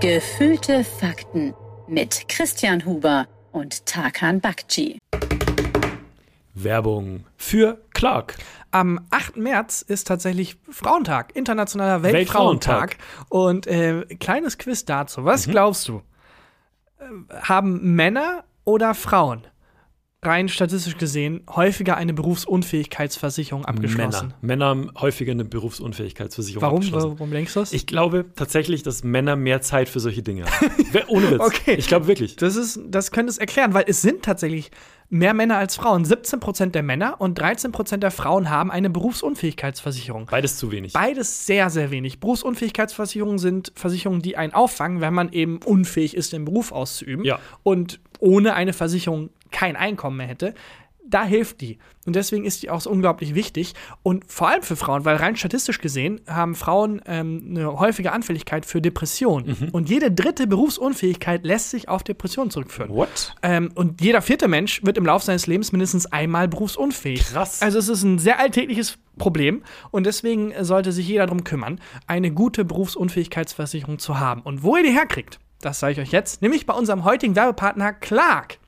Gefühlte Fakten mit Christian Huber und Tarkan Bakci. Werbung für Clark. Am 8. März ist tatsächlich Frauentag, internationaler Weltfrauentag. Und äh, kleines Quiz dazu. Was Mhm. glaubst du? Äh, Haben Männer oder Frauen rein statistisch gesehen häufiger eine Berufsunfähigkeitsversicherung abgeschlossen? Männer. Männer haben häufiger eine Berufsunfähigkeitsversicherung Warum? abgeschlossen. Warum denkst du das? Ich glaube tatsächlich, dass Männer mehr Zeit für solche Dinge haben. Ohne Witz. Okay. Ich glaube wirklich. Das, ist, das könnte es erklären, weil es sind tatsächlich mehr Männer als Frauen. 17% der Männer und 13% der Frauen haben eine Berufsunfähigkeitsversicherung. Beides zu wenig. Beides sehr, sehr wenig. Berufsunfähigkeitsversicherungen sind Versicherungen, die einen auffangen, wenn man eben unfähig ist, den Beruf auszuüben Ja. und ohne eine Versicherung kein Einkommen mehr hätte. Da hilft die. Und deswegen ist die auch so unglaublich wichtig. Und vor allem für Frauen, weil rein statistisch gesehen haben Frauen ähm, eine häufige Anfälligkeit für Depressionen. Mhm. Und jede dritte Berufsunfähigkeit lässt sich auf Depressionen zurückführen. What? Ähm, und jeder vierte Mensch wird im Laufe seines Lebens mindestens einmal berufsunfähig. Krass. Also es ist ein sehr alltägliches Problem und deswegen sollte sich jeder darum kümmern, eine gute Berufsunfähigkeitsversicherung zu haben. Und wo ihr die herkriegt, das sage ich euch jetzt, nämlich bei unserem heutigen Werbepartner Clark.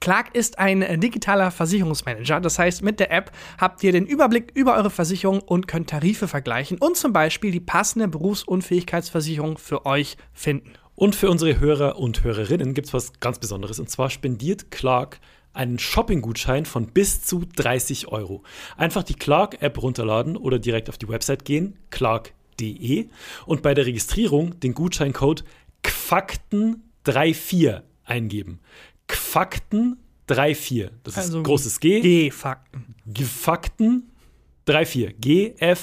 Clark ist ein äh, digitaler Versicherungsmanager. Das heißt, mit der App habt ihr den Überblick über eure Versicherung und könnt Tarife vergleichen und zum Beispiel die passende Berufsunfähigkeitsversicherung für euch finden. Und für unsere Hörer und Hörerinnen gibt es was ganz Besonderes. Und zwar spendiert Clark einen Shopping-Gutschein von bis zu 30 Euro. Einfach die Clark-App runterladen oder direkt auf die Website gehen, clark.de, und bei der Registrierung den Gutscheincode QFAKTEN34 eingeben. QFAKTEN34. Das ist Also großes G. G-Fakten. Gefakten 3-4. G-F-A-K-T-E-N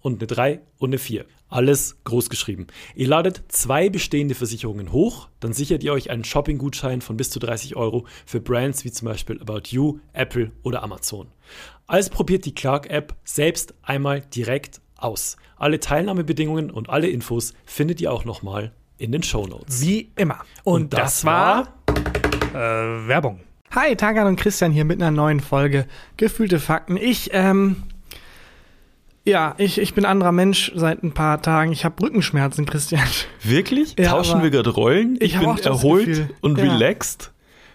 und eine 3 und eine 4. Alles groß geschrieben. Ihr ladet zwei bestehende Versicherungen hoch, dann sichert ihr euch einen Shopping-Gutschein von bis zu 30 Euro für Brands wie zum Beispiel About You, Apple oder Amazon. Also probiert die Clark-App selbst einmal direkt aus. Alle Teilnahmebedingungen und alle Infos findet ihr auch nochmal in den Show Notes. Wie immer. Und, das, war äh, Werbung. Hi, Tagan und Christian hier mit einer neuen Folge Gefühlte Fakten. Ich, ähm, ja, ich, ich bin anderer Mensch seit ein paar Tagen. Ich habe Rückenschmerzen, Christian. Wirklich? Ja, Tauschen wir gerade Rollen? ich Ich, bin das erholt Gefühl. und Ja. relaxed.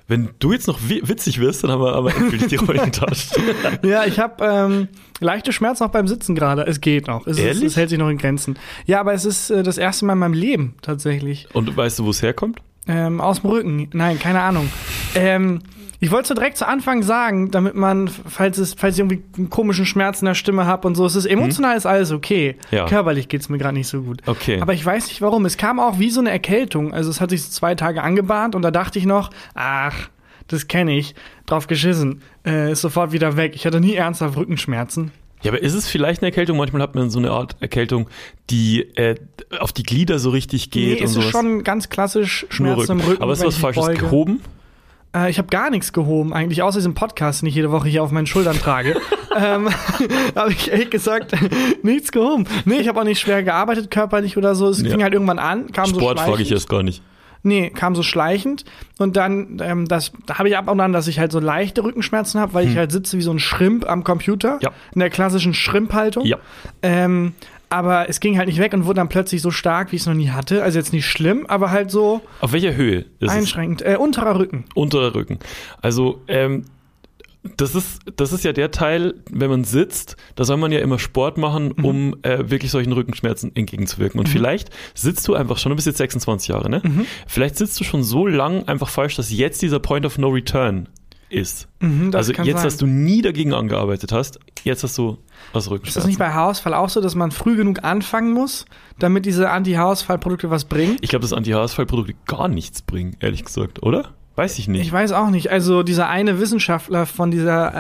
Wenn du jetzt noch wi- witzig wirst, dann haben wir aber endgültig die Rollen getauscht. Ja, ich habe ähm, leichte Schmerzen auch beim Sitzen gerade. Es geht noch. Es, ist, Ehrlich? es hält sich noch in Grenzen. Ja, aber es ist äh, das erste Mal in meinem Leben tatsächlich. Und weißt du, wo es herkommt? Ähm, aus dem Rücken. Nein, keine Ahnung. Ähm, ich wollte so direkt zu Anfang sagen, damit man, falls es, falls ich irgendwie einen komischen Schmerz in der Stimme habe und so, es ist emotional ist alles okay. Ja. Körperlich geht's mir gerade nicht so gut. Okay. Aber ich weiß nicht warum. Es kam auch wie so eine Erkältung. Also es hat sich so zwei Tage angebahnt und da dachte ich noch, ach, das kenne ich. Drauf geschissen. Äh, ist sofort wieder weg. Ich hatte nie ernsthaft Rückenschmerzen. Ja, aber ist es vielleicht eine Erkältung? Manchmal hat man so eine Art Erkältung, die äh, auf die Glieder so richtig geht nee, und es sowas. ist schon ganz klassisch Schmerzen im Rücken. Aber ist was Falsches gehoben? Äh, ich habe gar nichts gehoben, eigentlich, außer diesem Podcast, den ich jede Woche hier auf meinen Schultern trage. ähm, habe ich ehrlich gesagt nichts gehoben. Nee, ich habe auch nicht schwer gearbeitet, körperlich oder so. Es Ja. fing halt irgendwann an, kam so Sport schleichend. frage ich erst gar nicht. Nee, kam so schleichend. Und dann, ähm, das da habe ich ab und an, dass ich halt so leichte Rückenschmerzen habe, weil ich halt sitze wie so ein Schrimp am Computer. Hm. Ja. In der klassischen Schrimphaltung. Ja. Ähm, aber es ging halt nicht weg und wurde dann plötzlich so stark, wie ich es noch nie hatte. Also jetzt nicht schlimm, aber halt so Auf welcher Höhe ist es? einschränkend. Äh, unterer Rücken. Unterer Rücken. Also, ähm, das ist, das ist ja der Teil, wenn man sitzt, da soll man ja immer Sport machen, Mhm. um äh, wirklich solchen Rückenschmerzen entgegenzuwirken. Und vielleicht sitzt du einfach schon, du bist jetzt 26 Jahre, ne? Mhm. Vielleicht sitzt du schon so lang einfach falsch, dass jetzt dieser Point of No Return ist. Mhm, also jetzt, sein. dass du nie dagegen angearbeitet hast, jetzt hast du was Ist Rückenschmerzen. das nicht bei Haarausfall auch so, dass man früh genug anfangen muss, damit diese Anti-Haarausfall-Produkte was bringen? ich glaube, dass Anti-Haarausfall-Produkte gar nichts bringen, ehrlich gesagt, oder? Weiß ich nicht. Ich weiß auch nicht. Also dieser eine Wissenschaftler von dieser äh,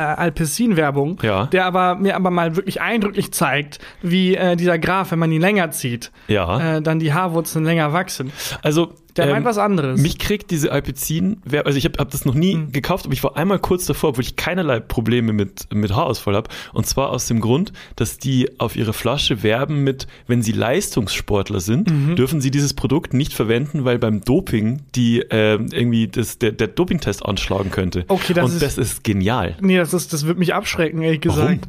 Alpecin-Werbung, Ja. der aber mir aber mal wirklich eindrücklich zeigt, wie äh, dieser Graph, wenn man ihn länger zieht, ja. äh, dann die Haarwurzeln länger wachsen. also Der ähm, meint was anderes. Mich kriegt diese Alpecin, also ich habe hab das noch nie Hm. gekauft, aber ich war einmal kurz davor, obwohl ich keinerlei Probleme mit, mit Haarausfall habe. Und zwar aus dem Grund, dass die auf ihre Flasche werben mit, wenn sie Leistungssportler sind, Mhm. dürfen sie dieses Produkt nicht verwenden, weil beim Doping die äh, irgendwie das, der, der Dopingtest anschlagen könnte. Okay, das Und ist- das ist genial. nee, das, ist, das wird mich abschrecken, ehrlich gesagt. Warum?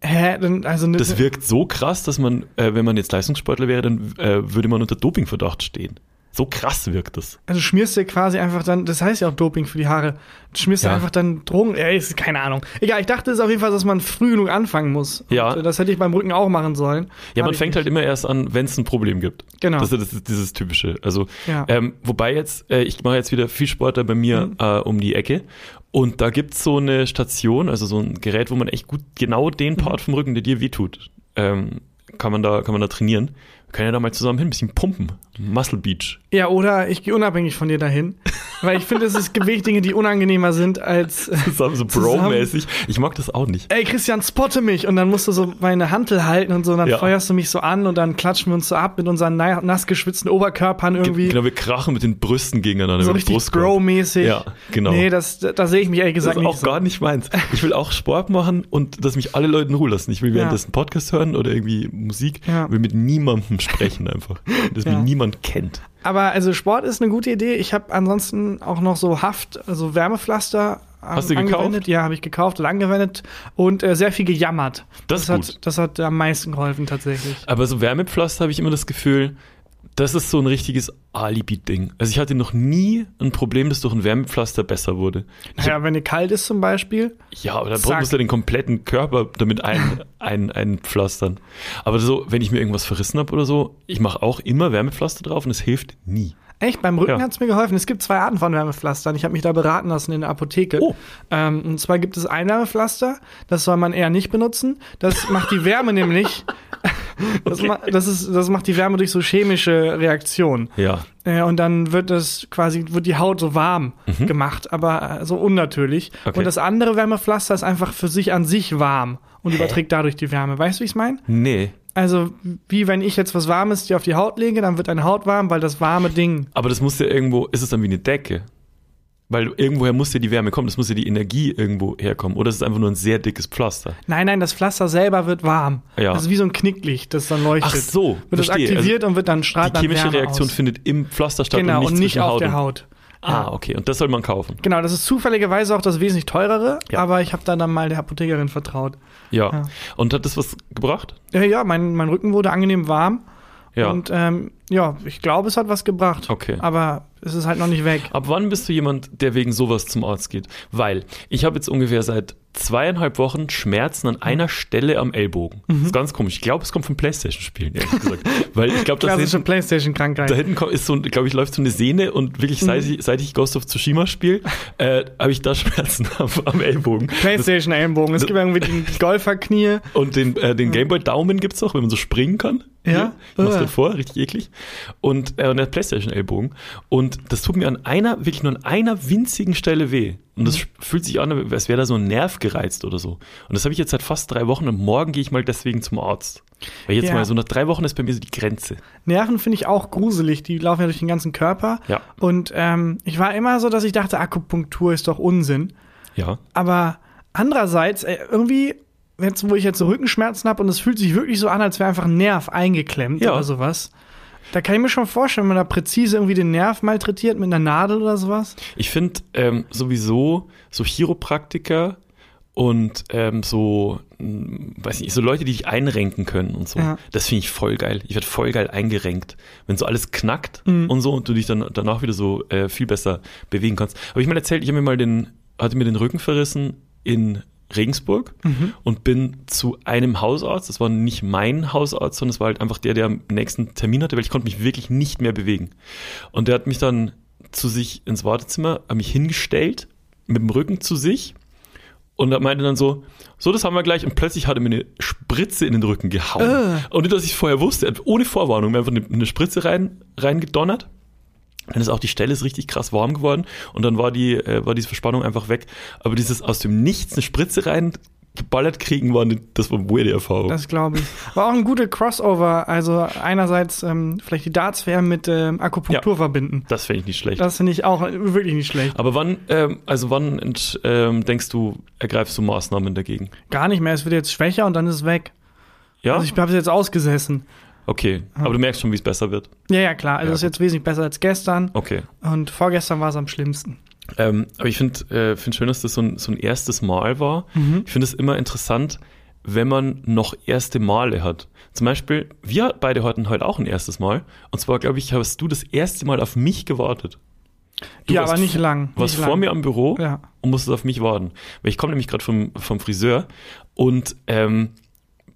Hä? Dann, also ne, Das wirkt so krass, dass man, äh, wenn man jetzt Leistungssportler wäre, dann äh, würde man unter Dopingverdacht stehen. So krass wirkt das. also schmierst du quasi einfach dann, das heißt ja auch Doping für die Haare. Schmierst Ja. du einfach dann Drogen, ey, ist keine Ahnung. Egal, ich dachte es auf jeden Fall, dass man früh genug anfangen muss. Ja. Und, das hätte ich beim Rücken auch machen sollen. Ja, man fängt nicht. halt immer erst an, wenn es ein Problem gibt. Genau. Das ist, dieses Typische. Also, Ja. ähm, wobei jetzt, äh, ich mache jetzt wieder viel Sport da bei mir Mhm. äh, um die Ecke. Und da gibt's so eine Station, also so ein Gerät, wo man echt gut genau den Mhm. Part vom Rücken, der dir wehtut, ähm, kann man da, kann man da trainieren. Können ja da mal zusammen hin, ein bisschen pumpen. Muscle Beach. Ja, oder ich gehe unabhängig von dir dahin. weil ich finde, es ist Dinge, die unangenehmer sind als. Zusammen so. Bro-mäßig. Ich mag das auch nicht. Ey, Christian, spotte mich! Und dann musst du so meine Hantel halten und so, und dann Ja. feuerst du mich so an und dann klatschen wir uns so ab mit unseren na nass geschwitzten Oberkörpern irgendwie. Genau, wir krachen mit den Brüsten gegeneinander. so richtig. Bro-mäßig. Ja, genau. Nee, das, da sehe ich mich ehrlich Das gesagt ist nicht auch so. gar nicht meins. Ich will auch Sport machen und dass mich alle Leute in Ruhe lassen. Ich will währenddessen Podcast hören oder irgendwie Musik. Ja. will mit niemandem sprechen einfach. Dass Ja. mich niemand kennt. Aber also Sport ist eine gute Idee. Ich habe ansonsten auch noch so Haft, also Wärmepflaster ähm, Hast du gekauft? Ja, habe ich gekauft und angewendet und äh, sehr viel gejammert. Das ist hat, gut. das hat am meisten geholfen tatsächlich. Aber so Wärmepflaster habe ich immer das Gefühl, das ist so ein richtiges Alibi-Ding. Also ich hatte noch nie ein Problem, dass durch ein Wärmepflaster besser wurde. Naja, wenn dir kalt ist zum Beispiel. Ja, aber dann Zack. musst du den kompletten Körper damit ein, ein, einpflastern. Aber so, wenn ich mir irgendwas verrissen habe oder so, ich mache auch immer Wärmepflaster drauf und es hilft nie. Echt, beim Rücken Ja. hat's mir geholfen. Es gibt zwei Arten von Wärmepflastern. Ich habe mich da beraten lassen in der Apotheke. Oh. Ähm, und zwar gibt es ein Wärmepflaster, das soll man eher nicht benutzen. Das macht die Wärme nämlich. Das, ma das, ist, das macht die Wärme durch so chemische Reaktionen. Ja. Äh, und dann wird das quasi, wird die Haut so warm gemacht, aber äh, so unnatürlich. Mhm. Okay. Und das andere Wärmepflaster ist einfach für sich an sich warm und überträgt dadurch die Wärme. Weißt du, wie ich es meine? Nee. Also, wie wenn ich jetzt was Warmes dir auf die Haut lege, dann wird deine Haut warm, weil das warme Ding. Aber das muss ja irgendwo, ist es dann wie eine Decke? Weil irgendwoher muss ja die Wärme kommen, das muss ja die Energie irgendwo herkommen. Oder ist es einfach nur ein sehr dickes Pflaster? Nein, nein, das Pflaster selber wird warm. Ja. Das ist wie so ein Knicklicht, das dann leuchtet. Ach so, Wird das verstehe. aktiviert und wird dann Die strahlt dann chemische Wärme Reaktion aus. findet im Pflaster statt Genau, und nicht, und nicht auf Haut der Haut. Ah, okay. Und das soll man kaufen. Genau, das ist zufälligerweise auch das wesentlich teurere, Ja. aber ich habe da dann mal der Apothekerin vertraut. Ja. Ja. Und hat das was gebracht? Ja, ja, mein, mein Rücken wurde angenehm warm. Ja. Und ähm, ja, ich glaube, es hat was gebracht. Okay. Aber es ist halt noch nicht weg. Ab wann bist du jemand, der wegen sowas zum Arzt geht? Weil ich habe jetzt ungefähr seit zweieinhalb Wochen Schmerzen an einer Stelle am Ellbogen. Das ist ganz komisch. Ich glaube, es kommt vom Playstation-Spielen, ehrlich gesagt. Weil ich glaube, das Klassische hinten, Playstation-Krankheit. da hinten ist so, glaube ich, läuft so eine Sehne und wirklich, seit ich, seit ich Ghost of Tsushima spiele, äh, habe ich da Schmerzen am, am Ellbogen. Playstation-Ellenbogen. Es gibt irgendwie die Golferknie. Und den, äh, den Gameboy-Daumen gibt's auch, wenn man so springen kann. Ja? Ich mach's dir vor, richtig eklig. Und, äh, und der Playstation-Ellbogen. Und das tut mir an einer, wirklich nur an einer winzigen Stelle weh. Und das fühlt sich an, als wäre da so ein Nerv gereizt oder so. Und das habe ich jetzt seit fast drei Wochen und morgen gehe ich mal deswegen zum Arzt. Weil jetzt Ja. mal so nach drei Wochen ist bei mir so die Grenze. Nerven finde ich auch gruselig. Die laufen ja durch den ganzen Körper. Ja. Und ähm, ich war immer so, dass ich dachte, Akupunktur ist doch Unsinn. Ja. Aber andererseits, äh, irgendwie, jetzt, wo ich jetzt so Rückenschmerzen habe und es fühlt sich wirklich so an, als wäre einfach ein Nerv eingeklemmt Ja. oder sowas. Da kann ich mir schon vorstellen, wenn man da präzise irgendwie den Nerv malträtiert mit einer Nadel oder sowas. Ich finde ähm, sowieso so Chiropraktiker und ähm, so, mh, weiß nicht, so Leute, die dich einrenken können und so. Ja. Das finde ich voll geil. Ich werde voll geil eingerenkt. Wenn so alles knackt Mhm. und so und du dich dann danach wieder so äh, viel besser bewegen kannst. Aber ich mal erzählt, ich habe mir mal den, hatte mir den Rücken verrissen in Regensburg Mhm. und bin zu einem Hausarzt. Das war nicht mein Hausarzt, sondern es war halt einfach der, der am nächsten Termin hatte, weil ich konnte mich wirklich nicht mehr bewegen. Und der hat mich dann zu sich ins Wartezimmer, hat mich hingestellt, mit dem Rücken zu sich und meinte dann so, so, das haben wir gleich. Und plötzlich hat er mir eine Spritze in den Rücken gehauen. Äh. Und nicht, dass ich vorher wusste, ohne Vorwarnung mir einfach eine, eine Spritze rein, reingedonnert. Dann ist auch die Stelle ist richtig krass warm geworden und dann war die, äh, war diese Verspannung einfach weg. Aber dieses aus dem Nichts eine Spritze rein geballert kriegen, war eine, das war eine weirde Erfahrung. Das glaube ich. War auch ein guter Crossover. Also einerseits ähm, vielleicht die Darts-WM mit ähm, Akupunktur Ja. verbinden. das finde ich nicht schlecht. Das finde ich auch wirklich nicht schlecht. Aber wann, ähm, also wann ent, ähm, denkst du, ergreifst du Maßnahmen dagegen? Gar nicht mehr. Es wird jetzt schwächer und dann ist es weg. Ja? Also ich habe es jetzt ausgesessen. Okay. Aber du merkst schon, wie es besser wird. Ja, ja, klar. Also Ja, es ist jetzt wesentlich besser als gestern. Okay. Und vorgestern war es am schlimmsten. Ähm, aber ich finde äh, find schön, dass das so ein, so ein erstes Mal war. Mhm. Ich finde es immer interessant, wenn man noch erste Male hat. Zum Beispiel, wir beide hatten heute auch ein erstes Mal. Und zwar, glaube ich, hast du das erste Mal auf mich gewartet. Du ja, warst aber nicht lang. warst nicht vor lang. mir am Büro Ja. und musstest auf mich warten. Weil ich komme nämlich gerade vom, vom Friseur. Und ähm,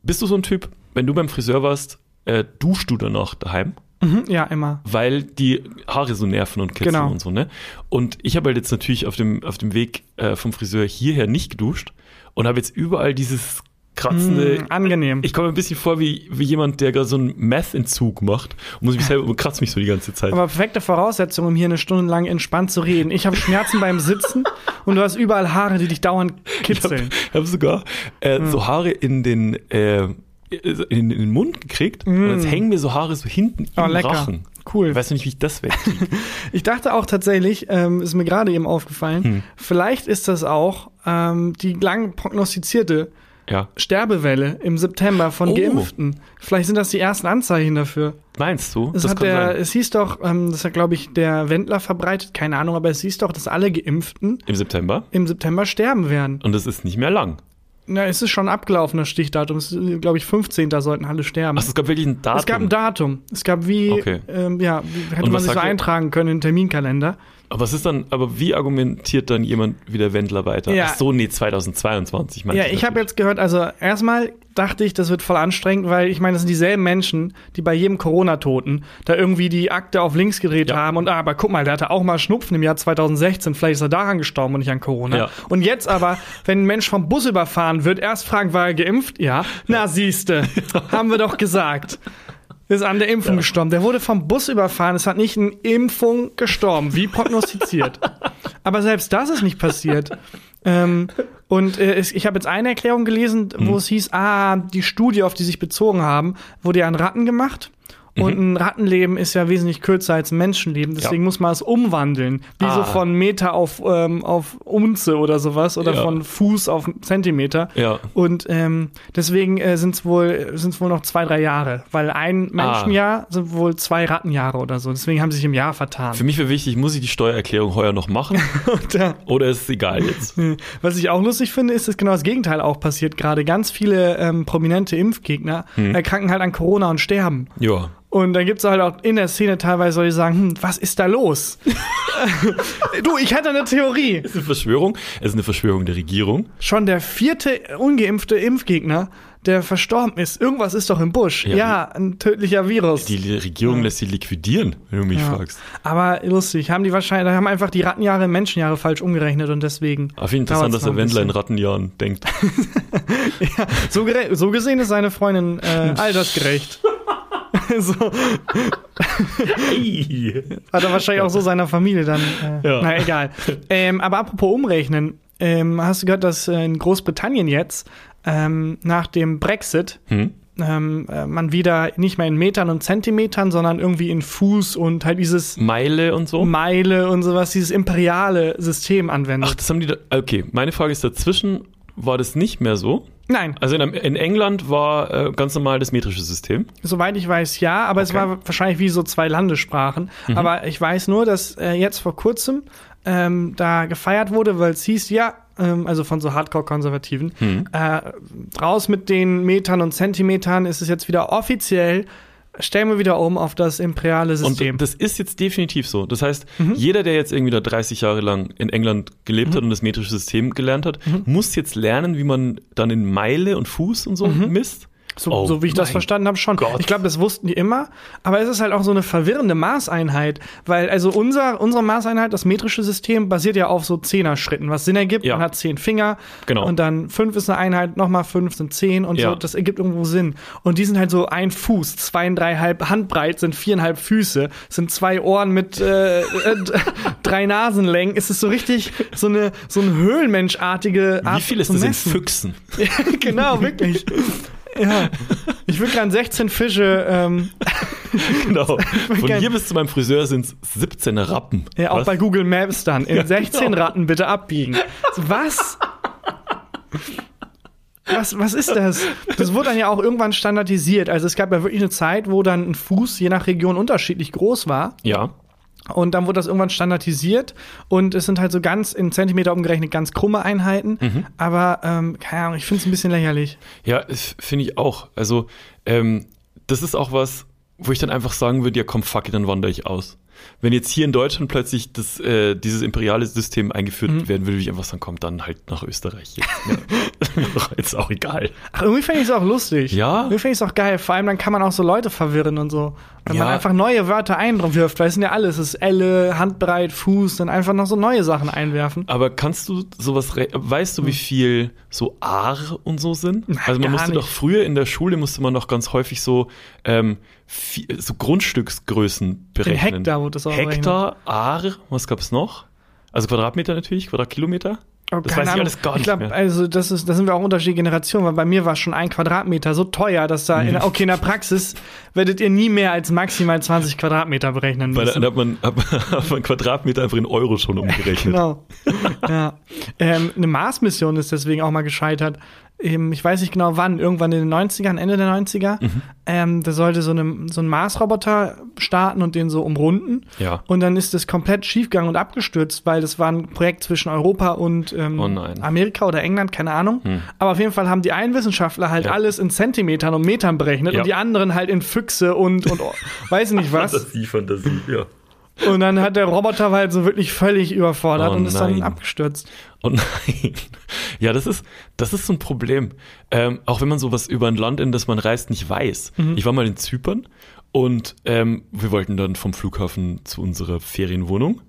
bist du so ein Typ, wenn du beim Friseur warst, äh, duschst du danach daheim? Mhm, ja, immer. weil die Haare so nerven und kitzeln Genau. und so, ne? Und ich habe halt jetzt natürlich auf dem, auf dem Weg äh, vom Friseur hierher nicht geduscht und habe jetzt überall dieses kratzende. Mm, angenehm. Ich komme mir ein bisschen vor wie, wie jemand, der gerade so einen Meth-Entzug macht und muss mich selber und kratzt mich so die ganze Zeit. Aber perfekte Voraussetzung, um hier eine Stunde lang entspannt zu reden. Ich habe Schmerzen beim Sitzen und du hast überall Haare, die dich dauernd ich habe kitzeln. hab sogar äh, Hm. so Haare in den, äh, in, in den Mund gekriegt und jetzt hängen mir so Haare so hinten. Oh, im lecker. Rachen. Cool. Ich weiß nicht, wie ich das wegkriege. Ich dachte auch tatsächlich, ähm, ist mir gerade eben aufgefallen, Hm. vielleicht ist das auch ähm, die lang prognostizierte ja. Sterbewelle im September von Oh. Geimpften. Vielleicht sind das die ersten Anzeichen dafür. Meinst du? Es, hat kann der, sein. es hieß doch, ähm, das hat, glaube ich, der Wendler verbreitet, keine Ahnung, aber es hieß doch, dass alle Geimpften Im September. im September sterben werden. Und das ist nicht mehr lang. Na, es ist schon abgelaufen, das Stichdatum. Es ist, glaube ich, 15. sollten alle sterben. Ach, es gab wirklich ein Datum. es gab ein Datum. Es gab wie, Okay. ähm, ja, wie hätte man sich so eintragen können in den Terminkalender. Aber was ist dann, aber wie argumentiert dann jemand wie der Wendler weiter? Ja. Ach so, nee, 2022 meinte Ja, ich habe jetzt gehört, also erstmal dachte ich, das wird voll anstrengend, weil ich meine, das sind dieselben Menschen, die bei jedem Corona-Toten da irgendwie die Akte auf links gedreht Ja. haben und ah, aber guck mal, der hatte auch mal Schnupfen im Jahr 2016, vielleicht ist er daran gestorben und nicht an Corona. Ja. Und jetzt aber, wenn ein Mensch vom Bus überfahren wird, erst fragen, war er geimpft? Ja. Na, siehste, haben wir doch gesagt. Ist an der Impfung gestorben. Der wurde vom Bus überfahren. Es hat nicht eine Impfung gestorben, wie prognostiziert. Aber selbst das ist nicht passiert. Ähm, und äh, ich habe jetzt eine Erklärung gelesen, wo es hieß, ah, die Studie, auf die sich bezogen haben, wurde ja an Ratten gemacht. Und ein Rattenleben ist ja wesentlich kürzer als ein Menschenleben, deswegen Ja. muss man es umwandeln. Wie so Ah. von Meter auf, ähm, auf Unze oder sowas oder Ja. von Fuß auf Zentimeter. Ja. Und ähm, deswegen äh, sind es wohl, sind's wohl noch zwei, drei Jahre. Weil ein Menschenjahr sind wohl zwei Rattenjahre oder so. Deswegen haben sie sich im Jahr vertan. Für mich wäre wichtig, muss ich die Steuererklärung heuer noch machen äh, oder ist es egal jetzt? Was ich auch lustig finde, ist, dass genau das Gegenteil auch passiert. Gerade ganz viele ähm, prominente Impfgegner erkranken halt an Corona und sterben. Ja. Und dann gibt's halt auch in der Szene teilweise Leute, die sagen, hm, was ist da los? du, ich hatte eine Theorie. Ist eine Verschwörung? Es ist eine Verschwörung der Regierung. Schon der vierte ungeimpfte Impfgegner, der verstorben ist. Irgendwas ist doch im Busch. Ja, Ja, ein tödlicher Virus. Die Regierung lässt sie liquidieren, wenn du mich Ja. fragst. Aber lustig, haben die wahrscheinlich, haben einfach die Rattenjahre in Menschenjahre falsch umgerechnet und deswegen. Auf jeden Fall interessant, dass der Wendler in. Rattenjahren denkt. So, so gesehen ist seine Freundin äh, altersgerecht. so, hat er wahrscheinlich auch so seiner Familie dann. Äh, Ja. Na egal. Ähm, aber apropos umrechnen, ähm, hast du gehört, dass äh, in Großbritannien jetzt ähm, nach dem Brexit Hm? ähm, äh, man wieder nicht mehr in Metern und Zentimetern, sondern irgendwie in Fuß und halt dieses Meile und so? Meile und sowas, dieses imperiale System anwendet. Ach, das haben die da. Okay, meine Frage ist dazwischen, war das nicht mehr so? Nein, Also in, in England war äh, ganz normal das metrische System. soweit ich weiß, ja, aber es Okay. war wahrscheinlich wie so zwei Landessprachen. Aber ich weiß nur, dass äh, jetzt vor kurzem ähm, da gefeiert wurde, weil es hieß, ja, ähm, also von so Hardcore-Konservativen, äh, raus mit den Metern und Zentimetern ist es jetzt wieder offiziell, stellen wir wieder um auf das imperiale System. Und das ist jetzt definitiv so. Das heißt, Mhm. jeder, der jetzt irgendwie da 30 Jahre lang in England gelebt hat und das metrische System gelernt hat, Mhm. muss jetzt lernen, wie man dann in Meile und Fuß und so misst. So, Oh so wie ich das verstanden habe, schon. Gott. Ich glaube, das wussten die immer, aber es ist halt auch so eine verwirrende Maßeinheit, weil also unser, unsere Maßeinheit, das metrische System, basiert ja auf so Zehner-Schritten, was Sinn ergibt. Ja. Man hat zehn Finger Genau. und dann fünf ist eine Einheit, nochmal fünf sind zehn und Ja. so, das ergibt irgendwo Sinn. Und die sind halt so ein Fuß, zweieinhalb Handbreit sind viereinhalb Füße, sind zwei Ohren mit äh, äh, drei Nasenlängen. Es ist so richtig so eine so ein Höhlenmenschartige Art Wie viel ist das in messen. Füchsen? Ja, genau, wirklich. Ja. Ich würde gern 16 Fische, ähm, Genau. Von gern- hier bis zu meinem Friseur sind es 17 Rappen. ja, auch Was? bei Google Maps dann, in 16 genau. Ratten bitte abbiegen. So, Was? Was, was ist das? Das wurde dann ja auch irgendwann standardisiert. Also es gab ja wirklich eine Zeit, wo dann ein Fuß je nach Region unterschiedlich groß war. Ja. Und dann wurde das irgendwann standardisiert und es sind halt so ganz in Zentimeter umgerechnet ganz krumme Einheiten. Mhm. Aber ähm, keine Ahnung, ich finde es ein bisschen lächerlich. Ja, finde ich auch. Also, ähm, das ist auch was, wo ich dann einfach sagen würde, ja komm, fuck it, dann wandere ich aus. Wenn jetzt hier in Deutschland plötzlich das, äh, dieses imperiale System eingeführt Mhm. werden würde, würde ich einfach sagen, komm, dann halt nach Österreich. Jetzt? Mir doch jetzt auch egal. Ach, irgendwie fände ich es auch lustig. Ja? Irgendwie fände ich es auch geil. Vor allem dann kann man auch so Leute verwirren und so. Wenn man Ja. einfach neue Wörter einwirft, weil es sind ja alles. Es ist Elle, Handbreit, Fuß, dann einfach noch so neue Sachen einwerfen. Aber kannst du sowas, weißt du, wie viel so Aar und so sind? Hm. Nein, also man musste nicht. doch früher in der Schule musste man doch ganz häufig so, ähm, vi- so Grundstücksgrößen berechnen. Hektar wurde das auch Hektar, Aar, was gab's noch? Also Quadratmeter natürlich, Quadratkilometer. Oh, Das weiß ich alles gar ich nicht glaub, mehr. Also das ist, da sind wir auch unterschiedliche Generationen, weil bei mir war schon ein Quadratmeter so teuer, dass da Mhm. in, der- okay in der Praxis werdet ihr nie mehr als maximal 20 Quadratmeter berechnen Weil müssen. da hat man, hat man Quadratmeter einfach in Euro schon umgerechnet. Genau. ja. Ähm, eine Mars-Mission ist deswegen auch mal gescheitert. Ähm, ich weiß nicht genau wann, irgendwann in den 90ern, Ende der 90er. Mhm. Ähm, da sollte so, eine, so ein Mars-Roboter starten und den so umrunden. Ja. Und dann ist das komplett schiefgegangen und abgestürzt, weil das war ein Projekt zwischen Europa und ähm, Oh. Amerika oder England, keine Ahnung. Hm. Aber auf jeden Fall haben die einen Wissenschaftler halt Ja. alles in Zentimetern und Metern berechnet Ja. und die anderen halt in Füchse und, und weiß nicht was. Fantasie, Fantasie, ja. Und dann hat der Roboter war halt so wirklich völlig überfordert Oh und ist dann nein. abgestürzt. Oh nein. Ja, das ist, das ist so ein Problem. Ähm, auch wenn man sowas über ein Land, in das man reist, nicht weiß. Mhm. Ich war mal in Zypern und ähm, wir wollten dann vom Flughafen zu unserer Ferienwohnung.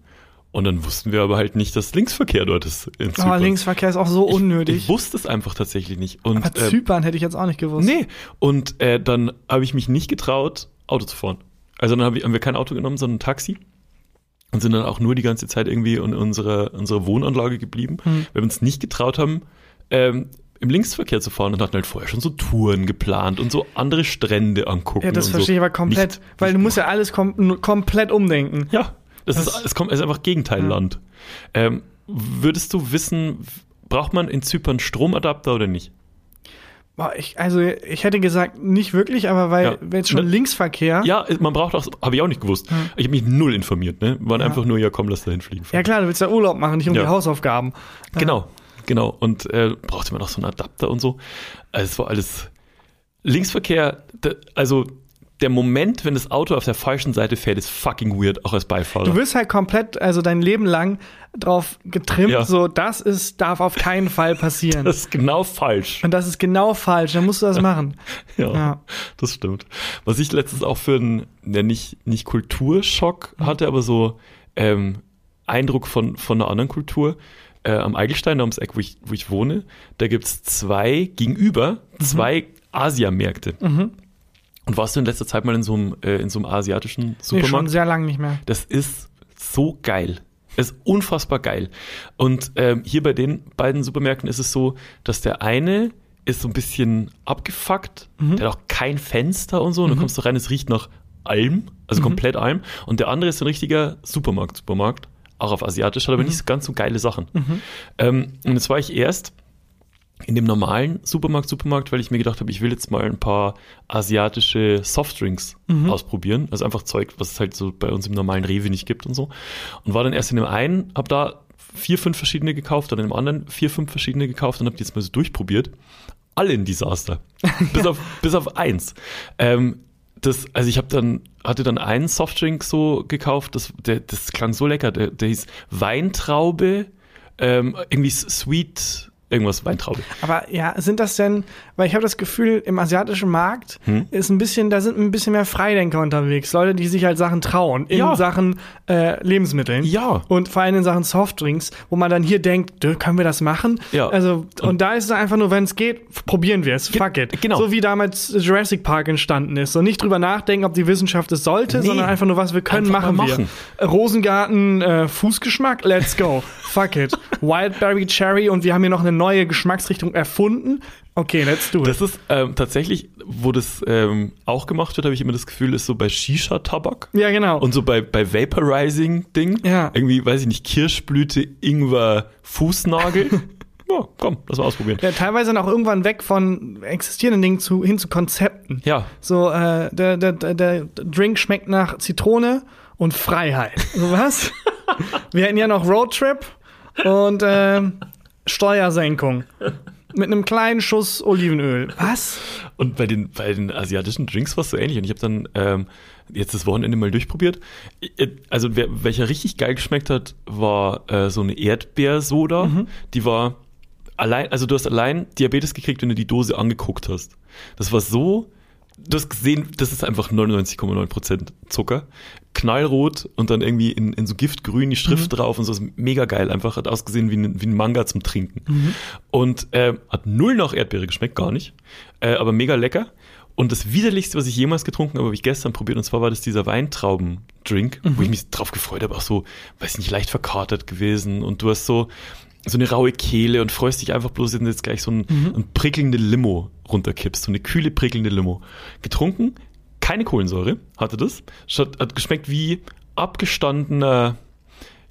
Und dann wussten wir aber halt nicht, dass Linksverkehr dort ist in Oh, Zypern. Linksverkehr ist auch so Ich, unnötig. ich wusste es einfach tatsächlich nicht. Und, Aber äh, Zypern hätte ich jetzt auch nicht gewusst. Nee. Und äh, dann habe ich mich nicht getraut, Auto zu fahren. Also dann hab ich, haben wir kein Auto genommen, sondern ein Taxi. Und sind dann auch nur die ganze Zeit irgendwie in unserer, unserer Wohnanlage geblieben, Hm. weil wir uns nicht getraut haben, ähm, im Linksverkehr zu fahren und hatten halt vorher schon so Touren geplant und so andere Strände angucken. Ja, das verstehe so. ich aber komplett. Nicht- weil nicht du musst ja alles kom komplett umdenken. ja, das, Das- ist, es kommt, es ist einfach Gegenteilland. Ähm, würdest du wissen, braucht man in Zypern Stromadapter oder nicht? Boah, ich, also ich hätte gesagt, nicht wirklich, aber weil Ja. wenn jetzt schon Ne- Linksverkehr. Ja, man braucht auch, habe ich auch nicht gewusst. Ich habe mich null informiert, ne? Waren Ja. einfach nur, ja komm, lass da hinfliegen. Ja klar, du willst ja Urlaub machen, nicht um Ja. die Hausaufgaben. Genau, genau. Und äh, brauchte man auch so einen Adapter und so. Also es war alles Linksverkehr, also der Moment, wenn das Auto auf der falschen Seite fährt, ist fucking weird, auch als Beifahrer. Du wirst halt komplett, also dein Leben lang drauf getrimmt, Ja. so das ist, darf auf keinen Fall passieren. das ist genau falsch. Und das ist genau falsch, dann musst du das machen. Ja, Ja. das stimmt. Was ich letztens auch für einen, ja nicht, nicht Kulturschock hatte, aber so ähm, Eindruck von, von einer anderen Kultur. Äh, am Eigelstein, da ums Eck, wo ich, wo ich wohne, da gibt's zwei, gegenüber, zwei Asiamärkte. Und warst du in letzter Zeit mal in so einem, äh, in so einem asiatischen Nee, schon Supermarkt? sehr lang nicht mehr. Das ist so geil. Es ist unfassbar geil. Und ähm, hier bei den beiden Supermärkten ist es so, dass der eine ist so ein bisschen abgefuckt, der hat auch kein Fenster und so, und du kommst da rein, es riecht nach Alm, also komplett Alm. Und der andere ist ein richtiger Supermarkt, Supermarkt, auch auf Asiatisch, hat aber nicht so ganz so geile Sachen. Ähm, und jetzt war ich erst in dem normalen Supermarkt, Supermarkt, weil ich mir gedacht habe, ich will jetzt mal ein paar asiatische Softdrinks ausprobieren. Also einfach Zeug, was es halt so bei uns im normalen Rewe nicht gibt und so. Und war dann erst in dem einen, habe da vier, fünf verschiedene gekauft, dann in dem anderen vier, fünf verschiedene gekauft und habe die jetzt mal so durchprobiert. Alle ein Desaster. bis, auf, bis auf eins. Ähm, das, also ich habe dann, hatte dann einen Softdrink so gekauft, das, der, das klang so lecker. Der, der hieß Weintraube, ähm, irgendwie Sweet, irgendwas Weintraube. Aber ja, sind das denn, weil ich habe das Gefühl, im asiatischen Markt Hm? ist ein bisschen, da sind ein bisschen mehr Freidenker unterwegs. Leute, die sich halt Sachen trauen. In Ja. Sachen äh, Lebensmitteln. Ja. Und vor allem in Sachen Softdrinks, wo man dann hier denkt, "Dö, können wir das machen? Ja. Also, und, da ist es einfach nur, wenn es geht, probieren wir es. Fuck it. genau. So wie damals Jurassic Park entstanden ist. So nicht drüber nachdenken, ob die Wissenschaft es sollte, Nee. sondern einfach nur, was wir können, Einfach machen mal wir. machen. Äh, Rosengarten, äh, Fußgeschmack, let's go. Fuck it. Wildberry Cherry und wir haben hier noch eine neue Geschmacksrichtung erfunden. Okay, let's do it. Das ist ähm, tatsächlich, wo das ähm, auch gemacht wird, habe ich immer das Gefühl, ist so bei Shisha-Tabak. ja, genau. Und so bei, bei Vaporizing-Ding, Ja. irgendwie, weiß ich nicht, Kirschblüte, Ingwer, Fußnagel. ja, komm, lass mal ausprobieren. ja, teilweise auch irgendwann weg von existierenden Dingen zu, hin zu Konzepten. Ja, So, äh, der, der, der, der Drink schmeckt nach Zitrone und Freiheit. So was? Wir hätten ja noch Roadtrip und ähm, Steuersenkung. Mit einem kleinen Schuss Olivenöl. Was? Und bei den, bei den asiatischen Drinks war es so ähnlich. Und ich habe dann ähm, jetzt das Wochenende mal durchprobiert. Äh, Also wer, welcher richtig geil geschmeckt hat, war äh, so eine Erdbeersoda. Die war allein, also du hast allein Diabetes gekriegt, wenn du die Dose angeguckt hast. Das war so, du hast gesehen, das ist einfach 99,9% Zucker. Knallrot und dann irgendwie in, in so Giftgrün die Schrift drauf und so. Ist mega geil. Einfach hat ausgesehen wie ein, wie ein Manga zum Trinken. Und äh, hat null nach Erdbeere geschmeckt, gar nicht. Äh, aber mega lecker. Und das widerlichste, was ich jemals getrunken habe, habe ich gestern probiert. Und zwar war das dieser Weintraubendrink, wo ich mich drauf gefreut habe. Auch so, weiß nicht, leicht verkatert gewesen. Und du hast so, so eine raue Kehle und freust dich einfach bloß, wenn du jetzt gleich so ein, ein prickelnde Limo runterkippst. So eine kühle, prickelnde Limo. Getrunken, keine Kohlensäure hatte das. Hat, hat geschmeckt wie abgestandener,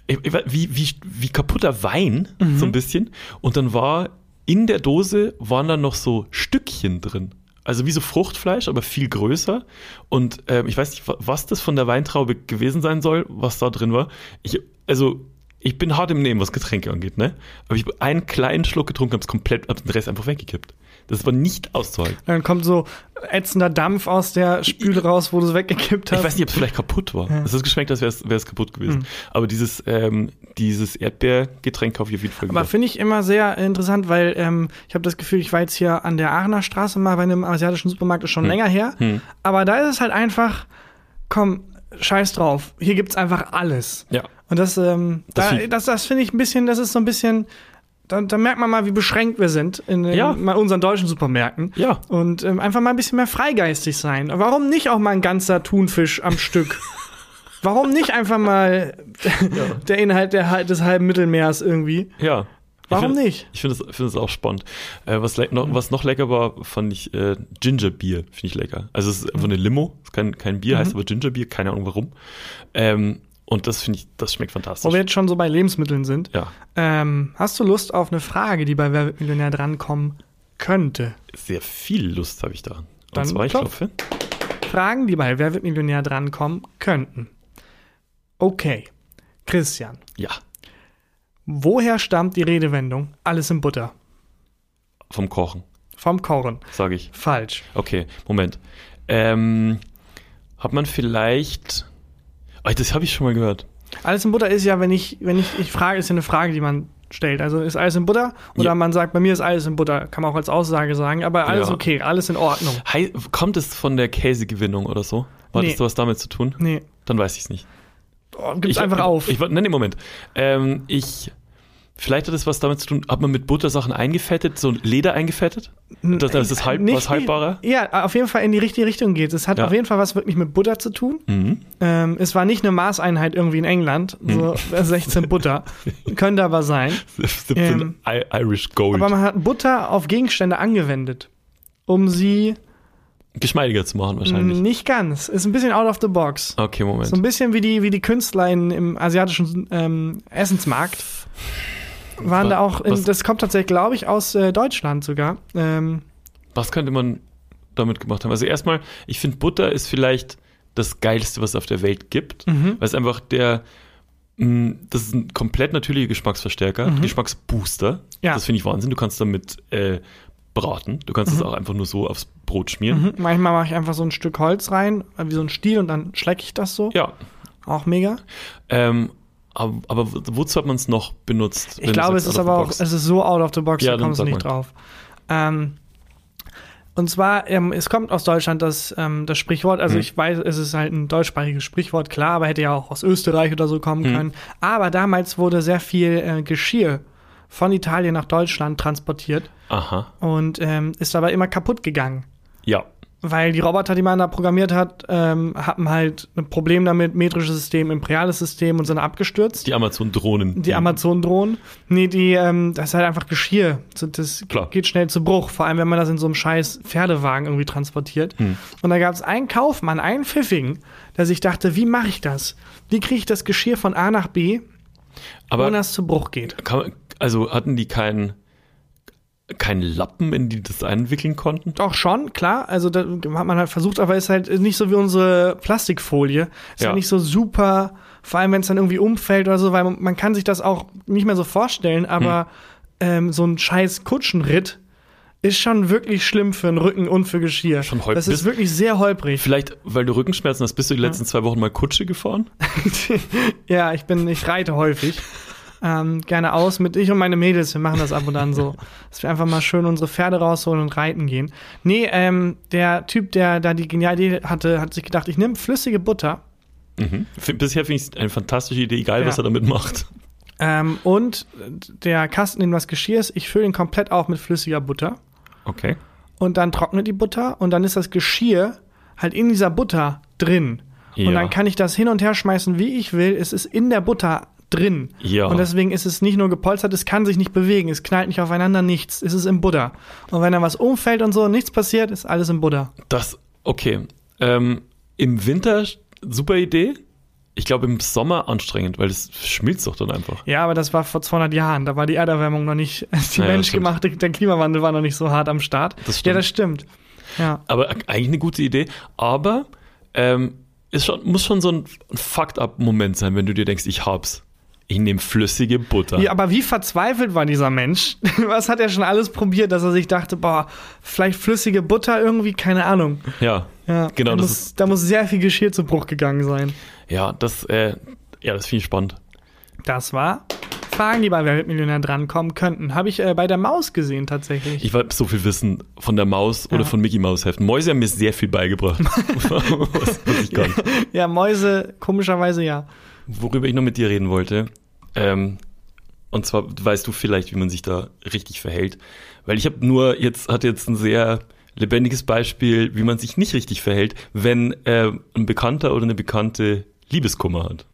wie, wie, wie kaputter Wein, so ein bisschen. Und dann war in der Dose waren dann noch so Stückchen drin. Also wie so Fruchtfleisch, aber viel größer. Und ähm, ich weiß nicht, wa- was das von der Weintraube gewesen sein soll, was da drin war. Ich, also ich bin hart im Nehmen, was Getränke angeht, ne? Aber ich habe einen kleinen Schluck getrunken, habe es komplett, hab den Rest einfach weggekippt. Das war nicht auszuhalten. Dann kommt so ätzender Dampf aus der Spüle raus, wo du es weggekippt hast. Ich weiß nicht, ob es vielleicht kaputt war. Es hat geschmeckt, als wäre es kaputt gewesen. Mhm. Aber dieses, ähm, dieses Erdbeergetränk kaufe ich auf jeden Fall Aber finde ich immer sehr interessant, weil ähm, ich habe das Gefühl, ich war jetzt hier an der Aachener Straße mal bei einem asiatischen Supermarkt, ist schon länger her. Hm. Aber da ist es halt einfach, komm, scheiß drauf, hier gibt's einfach alles. Ja. Und das, ähm, Das da, das, das finde ich ein bisschen, das ist so ein bisschen, da, da merkt man mal, wie beschränkt wir sind in, in Ja. unseren deutschen Supermärkten. Ja. Und ähm, einfach mal ein bisschen mehr freigeistig sein. Warum nicht auch mal ein ganzer Thunfisch am Stück? Warum nicht einfach mal der Inhalt der, des halben Mittelmeers irgendwie? Ja. Warum ich find, nicht? Ich finde es find das auch spannend. Äh, was, noch, was noch lecker war, fand ich äh, Gingerbier. Finde ich lecker. Also es ist einfach eine Limo. Es ist kein, kein Bier, Mhm. heißt aber Gingerbier. Keine Ahnung warum. Ähm, und das finde ich, das schmeckt fantastisch. Wo wir jetzt schon so bei Lebensmitteln sind. ja, Ähm, hast du Lust auf eine Frage, die bei Wer wird Millionär drankommen könnte? sehr viel Lust habe ich da. Und Dann zwar, ich klopf. klopfe. Fragen, die bei Wer wird Millionär drankommen könnten. Okay. Christian, Ja, woher stammt die Redewendung alles in Butter? vom Kochen, Vom Kochen. sage ich. Falsch. Okay, Moment. Ähm, hat man vielleicht. Das habe ich schon mal gehört. Alles in Butter ist ja, wenn ich, wenn ich, ich frage, ist ja eine Frage, die man stellt. Also ist alles in Butter? Oder Ja. man sagt, bei mir ist alles in Butter. Kann man auch als Aussage sagen, aber alles Ja. okay, alles in Ordnung. Hei- kommt es von der Käsegewinnung oder so? Hat Nee. das was damit zu tun? Nee, Dann weiß ich es nicht. gib's ich, einfach auf. Ich, nein, nee, Moment. Ähm, ich. Vielleicht hat das was damit zu tun, hat man mit Buttersachen eingefettet, so Leder eingefettet? Das, das ist halb, Nicht was haltbarer? Ja, auf jeden Fall in die richtige Richtung geht. Es hat Ja. auf jeden Fall was wirklich mit Butter zu tun. Mhm. Ähm, es war nicht eine Maßeinheit irgendwie in England, so Hm. 16 Butter. Könnte aber sein. 17 Ähm, Irish Gold. Aber man hat Butter auf Gegenstände angewendet, um sie Geschmeidiger zu machen wahrscheinlich. nicht ganz. Ist ein bisschen out of the box. Okay, Moment. So ein bisschen wie die, wie die Künstler in, im asiatischen ähm, Essensmarkt. Waren da auch, in, Was- das kommt tatsächlich, glaube ich, aus äh, Deutschland sogar. Ähm, Was könnte man damit gemacht haben? Also erstmal, ich finde Butter ist vielleicht das Geilste, was es auf der Welt gibt, Mhm. weil es einfach der, mh, das ist ein komplett natürlicher Geschmacksverstärker, Geschmacksbooster. Mhm. Ja. Das finde ich Wahnsinn. Du kannst damit äh, braten, du kannst es auch einfach nur so aufs Brot schmieren. mhm. Manchmal mache ich einfach so ein Stück Holz rein, äh, wie so ein Stiel, und dann schlecke ich das so. Ja. Auch mega. Ähm, aber, aber wozu hat man es noch benutzt? Ich glaube, es ist aber auch, es ist so out of the box, Ja, da kommst du nicht mal. drauf. Ähm, und zwar, ähm, es kommt aus Deutschland das, ähm, das Sprichwort, also Hm. ich weiß, es ist halt ein deutschsprachiges Sprichwort, klar, aber hätte ja auch aus Österreich oder so kommen Hm. können. Aber damals wurde sehr viel äh, Geschirr von Italien nach Deutschland transportiert Aha. und ähm, ist dabei immer kaputt gegangen. Ja. Weil die Roboter, die man da programmiert hat, ähm, hatten halt ein Problem damit, metrisches System, imperiales System und sind abgestürzt. Die Amazon-Drohnen. Die Amazon-Drohnen. Nee, die, ähm, das ist halt einfach Geschirr. Das Klar. geht schnell zu Bruch, vor allem wenn man das in so einem scheiß Pferdewagen irgendwie transportiert. Hm. Und da gab es einen Kaufmann, einen Pfiffigen, der sich dachte, wie mache ich das? Wie kriege ich das Geschirr von A nach B, Aber ohne dass es zu Bruch geht? kann also hatten die keinen keinen Lappen, in die das einwickeln konnten? Doch schon, klar. Also da hat man halt versucht, aber ist halt nicht so wie unsere Plastikfolie. Ist Ja. halt nicht so super, vor allem wenn es dann irgendwie umfällt oder so, weil man, man kann sich das auch nicht mehr so vorstellen, aber ähm, so ein scheiß Kutschenritt ist schon wirklich schlimm für den Rücken und für Geschirr. Schon holprig. Das ist wirklich sehr holprig. Vielleicht, weil du Rückenschmerzen hast, bist du die letzten zwei Wochen mal Kutsche gefahren? ja, ich bin, ich reite häufig. Ähm, gerne aus mit ich und meine Mädels, wir machen das ab und an so, dass wir einfach mal schön unsere Pferde rausholen und reiten gehen. Nee, ähm, der Typ, der da die geniale Idee hatte, hat sich gedacht, ich nehme flüssige Butter Mhm. Bisher finde ich es eine fantastische Idee, egal Ja. was er damit macht. ähm, und der Kasten, in das Geschirr ist, ich fülle ihn komplett auf mit flüssiger Butter Okay. und dann trocknet die Butter und dann ist das Geschirr halt in dieser Butter drin. Ja. Und dann kann ich das hin und her schmeißen, wie ich will. Es ist in der Butter drin. Ja. Und deswegen ist es nicht nur gepolstert, es kann sich nicht bewegen, es knallt nicht aufeinander, nichts. Es ist im Butter. Und wenn da was umfällt und so und nichts passiert, ist alles im Butter. Das, okay. Ähm, Im Winter super Idee. Ich glaube im Sommer anstrengend, weil es schmilzt doch dann einfach. Ja, aber das war vor 200 Jahren. Da war die Erderwärmung noch nicht, die Ja, ja, menschgemachte, der Klimawandel war noch nicht so hart am Start. Das Ja, stimmt. das stimmt. Ja. Aber eigentlich eine gute Idee. Aber ähm, ist schon, muss schon so ein Fucked-up-Moment sein, wenn du dir denkst, ich hab's. Ich nehme flüssige Butter. Ja, aber wie verzweifelt war dieser Mensch? Was hat er schon alles probiert, dass er sich dachte, boah, vielleicht flüssige Butter irgendwie, keine Ahnung. ja. Ja, Genau, da das muss, da muss sehr viel Geschirr zu Bruch gegangen sein. Ja, das, äh, ja, das finde ich spannend. Das war Fragen, die bei Wer wird Millionär drankommen könnten. Habe ich äh, bei der Maus gesehen tatsächlich. Ich habe so viel Wissen von der Maus oder Ja. von Mickey Maus Heften. Mäuse haben mir sehr viel beigebracht, was, was ich kann. ja, Mäuse, komischerweise ja. Worüber ich noch mit dir reden wollte, ähm, und zwar weißt du vielleicht, wie man sich da richtig verhält, weil ich habe nur jetzt hatte jetzt ein sehr lebendiges Beispiel, wie man sich nicht richtig verhält, wenn äh, ein Bekannter oder eine Bekannte Liebeskummer hat.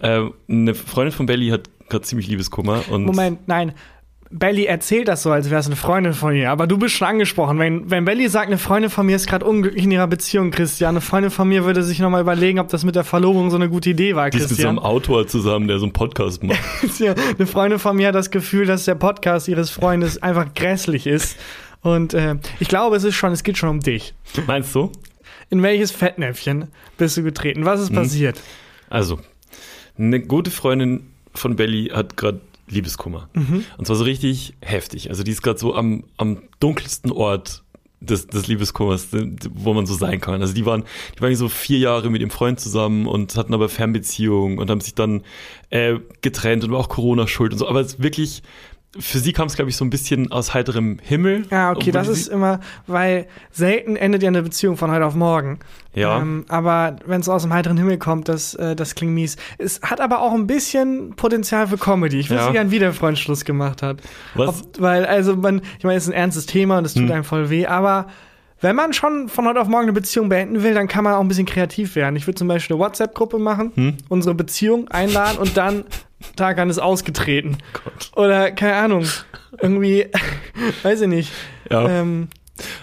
Äh, eine Freundin von Belly hat gerade ziemlich Liebeskummer und Moment, nein. Belly erzählt das so, als wäre es eine Freundin von ihr. Aber du bist schon angesprochen. Wenn, wenn Belly sagt, eine Freundin von mir ist gerade unglücklich in ihrer Beziehung, Christian, eine Freundin von mir würde sich nochmal überlegen, ob das mit der Verlobung so eine gute Idee war, die ist mit so Christian. einem Autor zusammen, der so einen Podcast macht. Ja, eine Freundin von mir hat das Gefühl, dass der Podcast ihres Freundes einfach grässlich ist. Und äh, ich glaube, es ist schon, es geht schon um dich. Meinst du? In welches Fettnäpfchen bist du getreten? Was ist Mhm. passiert? Also, eine gute Freundin von Belly hat gerade Liebeskummer. Und zwar so richtig heftig. Also die ist gerade so am, am dunkelsten Ort des, des Liebeskummers, wo man so sein kann. Also die waren, die waren so vier Jahre mit ihrem Freund zusammen und hatten aber Fernbeziehungen und haben sich dann äh, getrennt und war auch Corona schuld und so. Aber es ist wirklich, für sie kam es, glaube ich, so ein bisschen aus heiterem Himmel. Ja, okay, das ist immer, weil selten endet ja eine Beziehung von heute auf morgen. Ja. Ähm, aber wenn es aus dem heiteren Himmel kommt, das, äh, das klingt mies. Es hat aber auch ein bisschen Potenzial für Comedy. Ich wüsste Ja. gern, wie der Freund Schluss gemacht hat. Was? Ob, weil, also man, ich meine, es ist ein ernstes Thema und es tut Hm. einem voll weh, aber wenn man schon von heute auf morgen eine Beziehung beenden will, dann kann man auch ein bisschen kreativ werden. Ich würde zum Beispiel eine WhatsApp-Gruppe machen, Hm. unsere Beziehung einladen und dann Tarkan ist ausgetreten. Gott. Oder, keine Ahnung, irgendwie, weiß ich nicht. Ja. Ähm,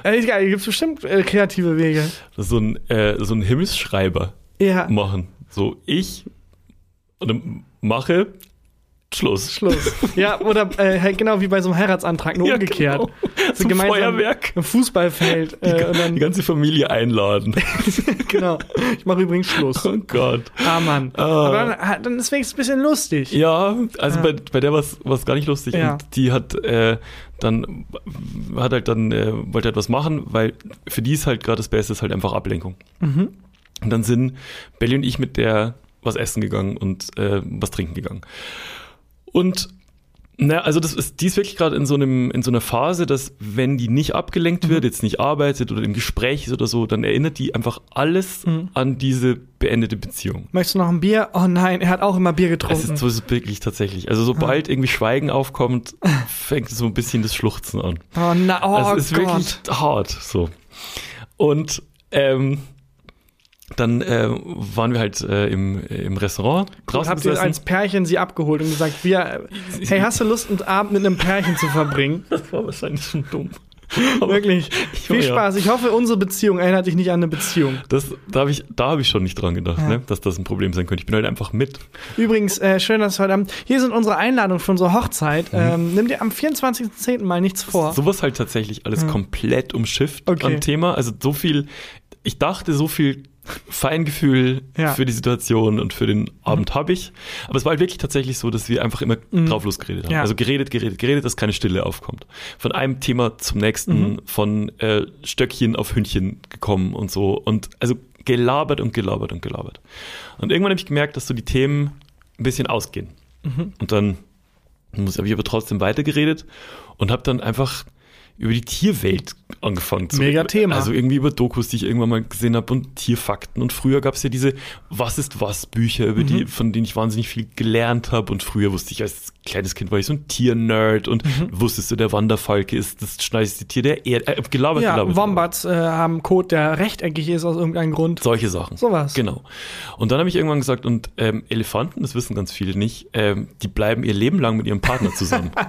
äh, egal, gibt bestimmt äh, kreative Wege. So ein, äh, so ein Himmelsschreiber. Ja, machen. So, ich mache Schluss. Schluss. ja, oder äh, halt genau wie bei so einem Heiratsantrag, nur Ja, umgekehrt. genau. So Zum Feuerwerk. Im Fußballfeld. Äh, Die dann, ganze Familie einladen. genau. Ich mache übrigens Schluss. Oh Gott. Ah, Mann. Ah. Aber dann, hat- dann ist wenigstens ein bisschen lustig. Ja, also Ja. Bei, bei der war es gar nicht lustig. Ja. Und die hat äh, dann, hat halt dann, äh, wollte halt was machen, weil für die ist halt gerade das Beste, ist halt einfach Ablenkung. Mhm. Und dann sind Belly und ich mit der was essen gegangen und äh, was trinken gegangen. Und na, also das ist, die ist wirklich gerade in so einem, in so einer Phase, dass wenn die nicht abgelenkt Mhm. wird, jetzt nicht arbeitet oder im Gespräch ist oder so, dann erinnert die einfach alles Mhm. an diese beendete Beziehung. Möchtest du noch ein Bier? Oh nein, er hat auch immer Bier Es getrunken. ist so ist es wirklich tatsächlich. Also sobald irgendwie Schweigen aufkommt, fängt so ein bisschen das Schluchzen an. oh na, oh Also es ist Gott. wirklich hart so. Und ähm, dann äh, waren wir halt äh, im, im Restaurant draußen Habt ihr als Pärchen sie abgeholt und gesagt, wir, hey, hast du Lust, einen Abend mit einem Pärchen zu verbringen? Das war wahrscheinlich schon dumm. Wirklich. Viel ja. Spaß. Ich hoffe, unsere Beziehung erinnert dich nicht an eine Beziehung. Das, da habe ich, da hab ich schon nicht dran gedacht, ne? dass das ein Problem sein könnte. Ich bin halt einfach mit. Übrigens, äh, schön, dass heute Abend. Hier sind unsere Einladungen für unsere Hochzeit. Mhm. Ähm, nimm dir am 24.10. mal nichts vor. Sowas halt tatsächlich alles komplett umschifft Okay. am Thema. Also so viel, ich dachte, so viel Feingefühl Ja. für die Situation und für den Abend habe ich. Aber es war halt wirklich tatsächlich so, dass wir einfach immer drauf losgeredet haben. Ja. Also geredet, geredet, geredet, dass keine Stille aufkommt. Von einem Thema zum nächsten, von äh, Stöckchen auf Hündchen gekommen und so. Und also gelabert und gelabert und gelabert. Und irgendwann habe ich gemerkt, dass so die Themen ein bisschen ausgehen. Und dann muss habe ich aber trotzdem weitergeredet und habe dann einfach über die Tierwelt angefangen zu Mega Thema. Also irgendwie über Dokus, die ich irgendwann mal gesehen habe und Tierfakten. Und früher gab es ja diese Was ist was Bücher, über Mhm. die, von denen ich wahnsinnig viel gelernt habe. Und früher wusste ich als kleines Kind war ich so ein Tiernerd und Mhm. wusstest du, der Wanderfalke ist das schneidigste Tier der Erde. Äh, gelabert, Ja, gelabert. Wombats äh, haben Code, der rechteckig ist aus irgendeinem Grund. Solche Sachen. Sowas. Genau. Und dann habe ich irgendwann gesagt, und ähm, Elefanten, das wissen ganz viele nicht, ähm, die bleiben ihr Leben lang mit ihrem Partner zusammen.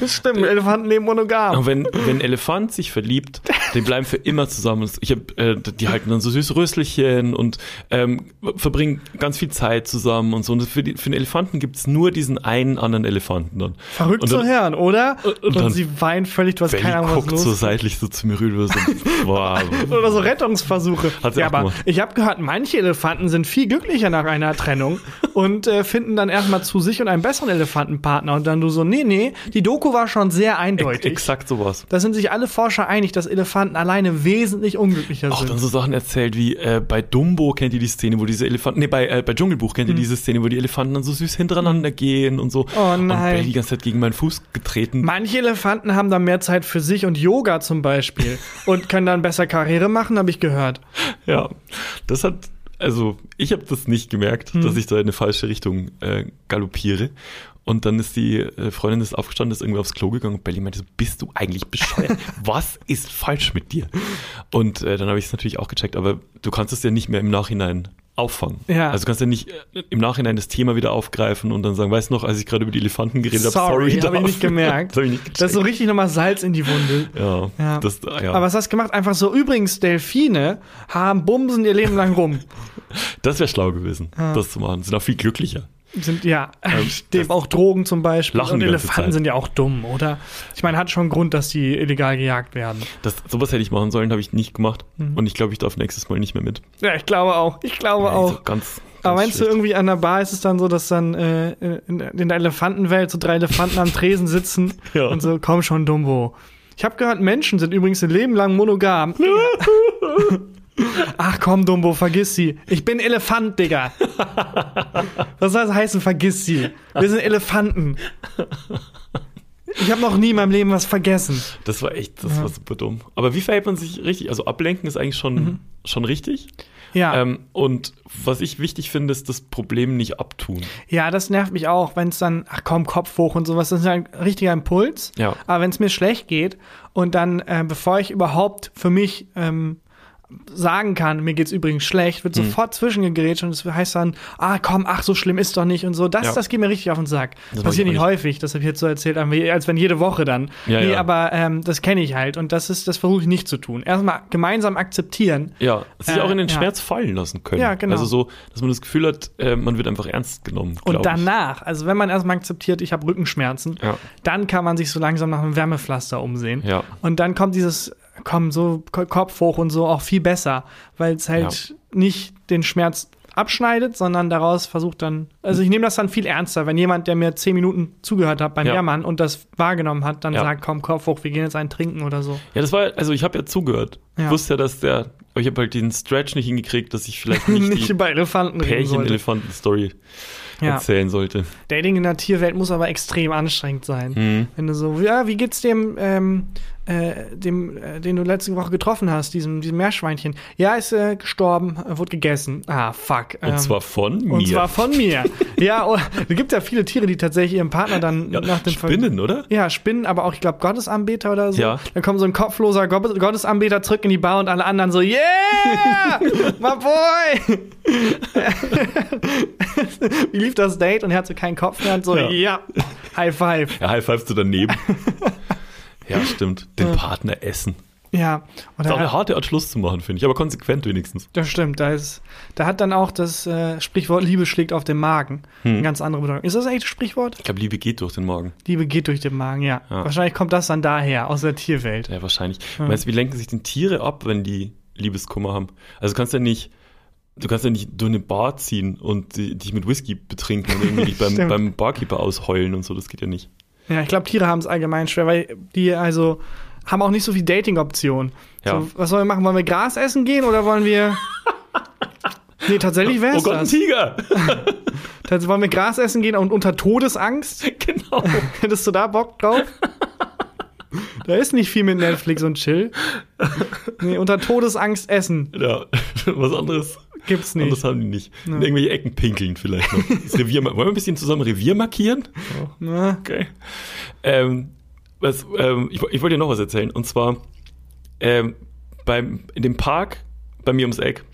Das stimmt, Elefanten leben monogam. Und wenn, wenn ein Elefant sich verliebt, die bleiben für immer zusammen. Ich hab, äh, die halten dann so süße Rösselchen und ähm, verbringen ganz viel Zeit zusammen und so. Und für, die, für den Elefanten gibt's nur diesen einen anderen Elefanten dann. Verrückt und zu dann, hören, oder? und Und, dann- sie weint völlig, du hast keine Ahnung, was guckt so seitlich so zu mir rüber. So, wow. Oder so Rettungsversuche. Hat sie ja, aber gemacht. ich habe gehört, manche Elefanten sind viel glücklicher nach einer Trennung und äh, finden dann erstmal zu sich und einen besseren Elefantenpartner. Und dann du so, nee, nee, die Doku war schon sehr eindeutig. Exakt sowas. Da sind sich alle Forscher einig, dass Elefanten alleine wesentlich unglücklicher Auch sind. dann so Sachen erzählt wie äh, bei Dumbo kennt ihr die Szene, wo diese Elefanten, nee, bei, äh, bei Dschungelbuch kennt ihr diese Szene, wo die Elefanten dann so süß hintereinander gehen und so. Hm. Oh Und nein. Belly die ganze Zeit gegen meinen Fuß getreten. Manche Elefanten haben dann mehr Zeit für sich und Yoga zum Beispiel und können dann besser Karriere machen, habe ich gehört. Ja, das hat, also ich habe das nicht gemerkt, Hm. dass ich da in eine falsche Richtung äh, galoppiere. Und dann ist die äh, Freundin ist aufgestanden, ist irgendwie aufs Klo gegangen und Belly meinte so, bist du eigentlich bescheuert? Was ist falsch mit dir? Und äh, dann habe ich es natürlich auch gecheckt, aber du kannst es ja nicht mehr im Nachhinein auffangen. Ja. Also du kannst ja nicht äh, im Nachhinein das Thema wieder aufgreifen und dann sagen, weißt du noch, als ich gerade über die Elefanten geredet habe, Sorry, sorry, habe ich nicht gemerkt. das ich nicht gecheckt. Das ist so richtig nochmal Salz in die Wunde. ja, Ja. Das, ah, ja. Aber was hast du gemacht? Einfach so, übrigens, Delfine haben Bumsen ihr Leben lang rum. das wäre schlau gewesen, das zu machen. Sind auch viel glücklicher. Sind ja, Ähm, auch Drogen zum Beispiel. Lachen und Elefanten sind ja auch dumm, oder? Ich meine, hat schon Grund, dass die illegal gejagt werden. Das, sowas hätte ich machen sollen, habe ich nicht gemacht. Mhm. Und ich glaube, ich darf nächstes Mal nicht mehr mit. Ja, ich glaube auch. Ich glaube Also auch. ganz, ganz Aber meinst du, schlecht. irgendwie an der Bar ist es dann so, dass dann äh, in, in der Elefantenwelt so drei Elefanten am Tresen sitzen Ja. und so, komm schon, Dumbo. Ich habe gehört, Menschen sind übrigens ein Leben lang monogam. Ach komm, Dumbo, vergiss sie. Ich bin Elefant, Digga. Was soll das heißen, vergiss sie? Wir sind Elefanten. Ich habe noch nie in meinem Leben was vergessen. Das war echt, das war super dumm. Aber wie verhält man sich richtig? Also ablenken ist eigentlich schon, Mhm. schon richtig. Ja, Ähm, und was ich wichtig finde, ist das Problem nicht abtun. ja, das nervt mich auch, wenn es dann, ach komm, Kopf hoch und sowas, das ist ja ein richtiger Impuls. Ja. Aber wenn es mir schlecht geht und dann, äh, bevor ich überhaupt für mich ähm, sagen kann, mir geht's übrigens schlecht, wird sofort zwischengegrätscht und es heißt dann, ah komm, ach so schlimm ist doch nicht und so. Das, Ja. das geht mir richtig auf den Sack. Das Passiert ich nicht häufig, das habe ich jetzt so erzählt, als wenn jede Woche dann. Ja, nee, ja. aber ähm, das kenne ich halt und das ist, das versuche ich nicht zu tun. Erstmal gemeinsam akzeptieren. Ja, sich Äh, auch in den ja. Schmerz fallen lassen können. Ja, genau. Also so, dass man das Gefühl hat, äh, man wird einfach ernst genommen. Und danach, also wenn man erstmal akzeptiert, ich habe Rückenschmerzen, dann kann man sich so langsam nach einem Wärmepflaster umsehen. Ja. Und dann kommt dieses, komm, so Ko- Kopf hoch und so auch viel besser, weil es halt nicht den Schmerz abschneidet, sondern daraus versucht dann, also ich nehme das dann viel ernster, wenn jemand, der mir zehn Minuten zugehört hat beim Ja. Jammern und das wahrgenommen hat, dann Ja. sagt, komm, Kopf hoch, wir gehen jetzt einen trinken oder so. Ja, das war, also ich habe ja zugehört. Ja. Ich wusste ja, dass der, aber ich habe halt den Stretch nicht hingekriegt, dass ich vielleicht nicht, Nicht die. Pärchen-Elefanten-Story Ja. erzählen sollte. Dating in der Tierwelt muss aber extrem anstrengend sein. Mhm. Wenn du so, ja, wie geht's dem, ähm, äh, dem, äh, den du letzte Woche getroffen hast, diesem, diesem Meerschweinchen? Ja, ist äh, gestorben, äh, wurde gegessen. Ah, fuck. Und ähm, zwar von mir. und zwar von mir. ja, oh, es gibt ja viele Tiere, die tatsächlich ihrem Partner dann ja, nach dem Ver- Spinnen, oder? Ja, Spinnen, aber auch, ich glaube, Gottesanbeter oder so. Ja. Dann kommt so ein kopfloser Gott- Gottesanbeter zurück in die Bar und alle anderen so, yeah, my boy. Wie lief das Date? Und er hat so keinen Kopf mehr und so, Ja. ja, High Five. Ja, high fivest du daneben. Ja, stimmt. Den Partner essen. Ja, Das ist auch eine harte Art, Schluss zu machen, finde ich, aber konsequent wenigstens. das stimmt. Da, ist, da hat dann auch das äh, Sprichwort Liebe schlägt auf den Magen eine ganz andere Bedeutung. Ist das echt ein Sprichwort? Ich glaube, Liebe geht durch den Magen. Liebe geht durch den Magen, ja. Ja. Wahrscheinlich kommt das dann daher, aus der Tierwelt. Ja, wahrscheinlich. Meinst du, wie lenken sich denn Tiere ab, wenn die Liebeskummer haben? Also du kannst ja nicht, du kannst ja nicht durch eine Bar ziehen und dich mit Whisky betrinken und irgendwie dich beim, beim Barkeeper ausheulen und so, das geht ja nicht. Ja, ich glaube, Tiere haben es allgemein schwer, weil die also haben auch nicht so viel Dating-Optionen. Ja. So, was sollen wir machen? Wollen wir Gras essen gehen oder wollen wir. Nee, tatsächlich wäre Oh es Gott, ein das. Tiger! Tatsächlich wollen wir Gras essen gehen und unter Todesangst? genau. Hättest du da Bock drauf? Da ist nicht viel mit Netflix und Chill. Nee, unter Todesangst essen Ja, was anderes, gibt's nicht. anderes haben die nicht. In irgendwelche Ecken pinkeln vielleicht noch. Das Revier, wollen wir ein bisschen zusammen Revier markieren? Na, Okay. Ähm, was, ähm, ich, ich wollte dir noch was erzählen. Und zwar ähm, beim, in dem Park bei mir ums Eck,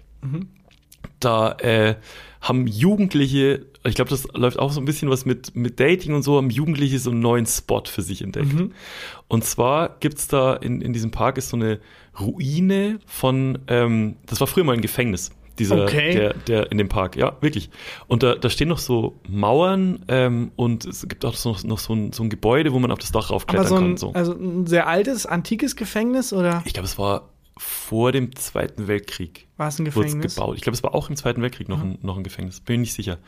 da äh, haben Jugendliche, ich glaube, das läuft auch so ein bisschen was mit, mit Dating und so, haben Jugendliche so einen neuen Spot für sich entdeckt. Und zwar gibt's da in, in diesem Park ist so eine Ruine von, ähm, das war früher mal ein Gefängnis. Dieser, Okay. der, der in dem Park, ja, wirklich. Und da, da stehen noch so Mauern ähm, und es gibt auch so, noch so ein, so ein Gebäude, wo man auf das Dach raufklettern aber so ein, kann. So. also ein sehr altes, antikes Gefängnis oder Ich glaube, es war vor dem Zweiten Weltkrieg war es ein wurde es Gefängnis? gebaut. Ich glaube, es war auch im Zweiten Weltkrieg noch, ein, noch ein Gefängnis. Bin ich nicht sicher.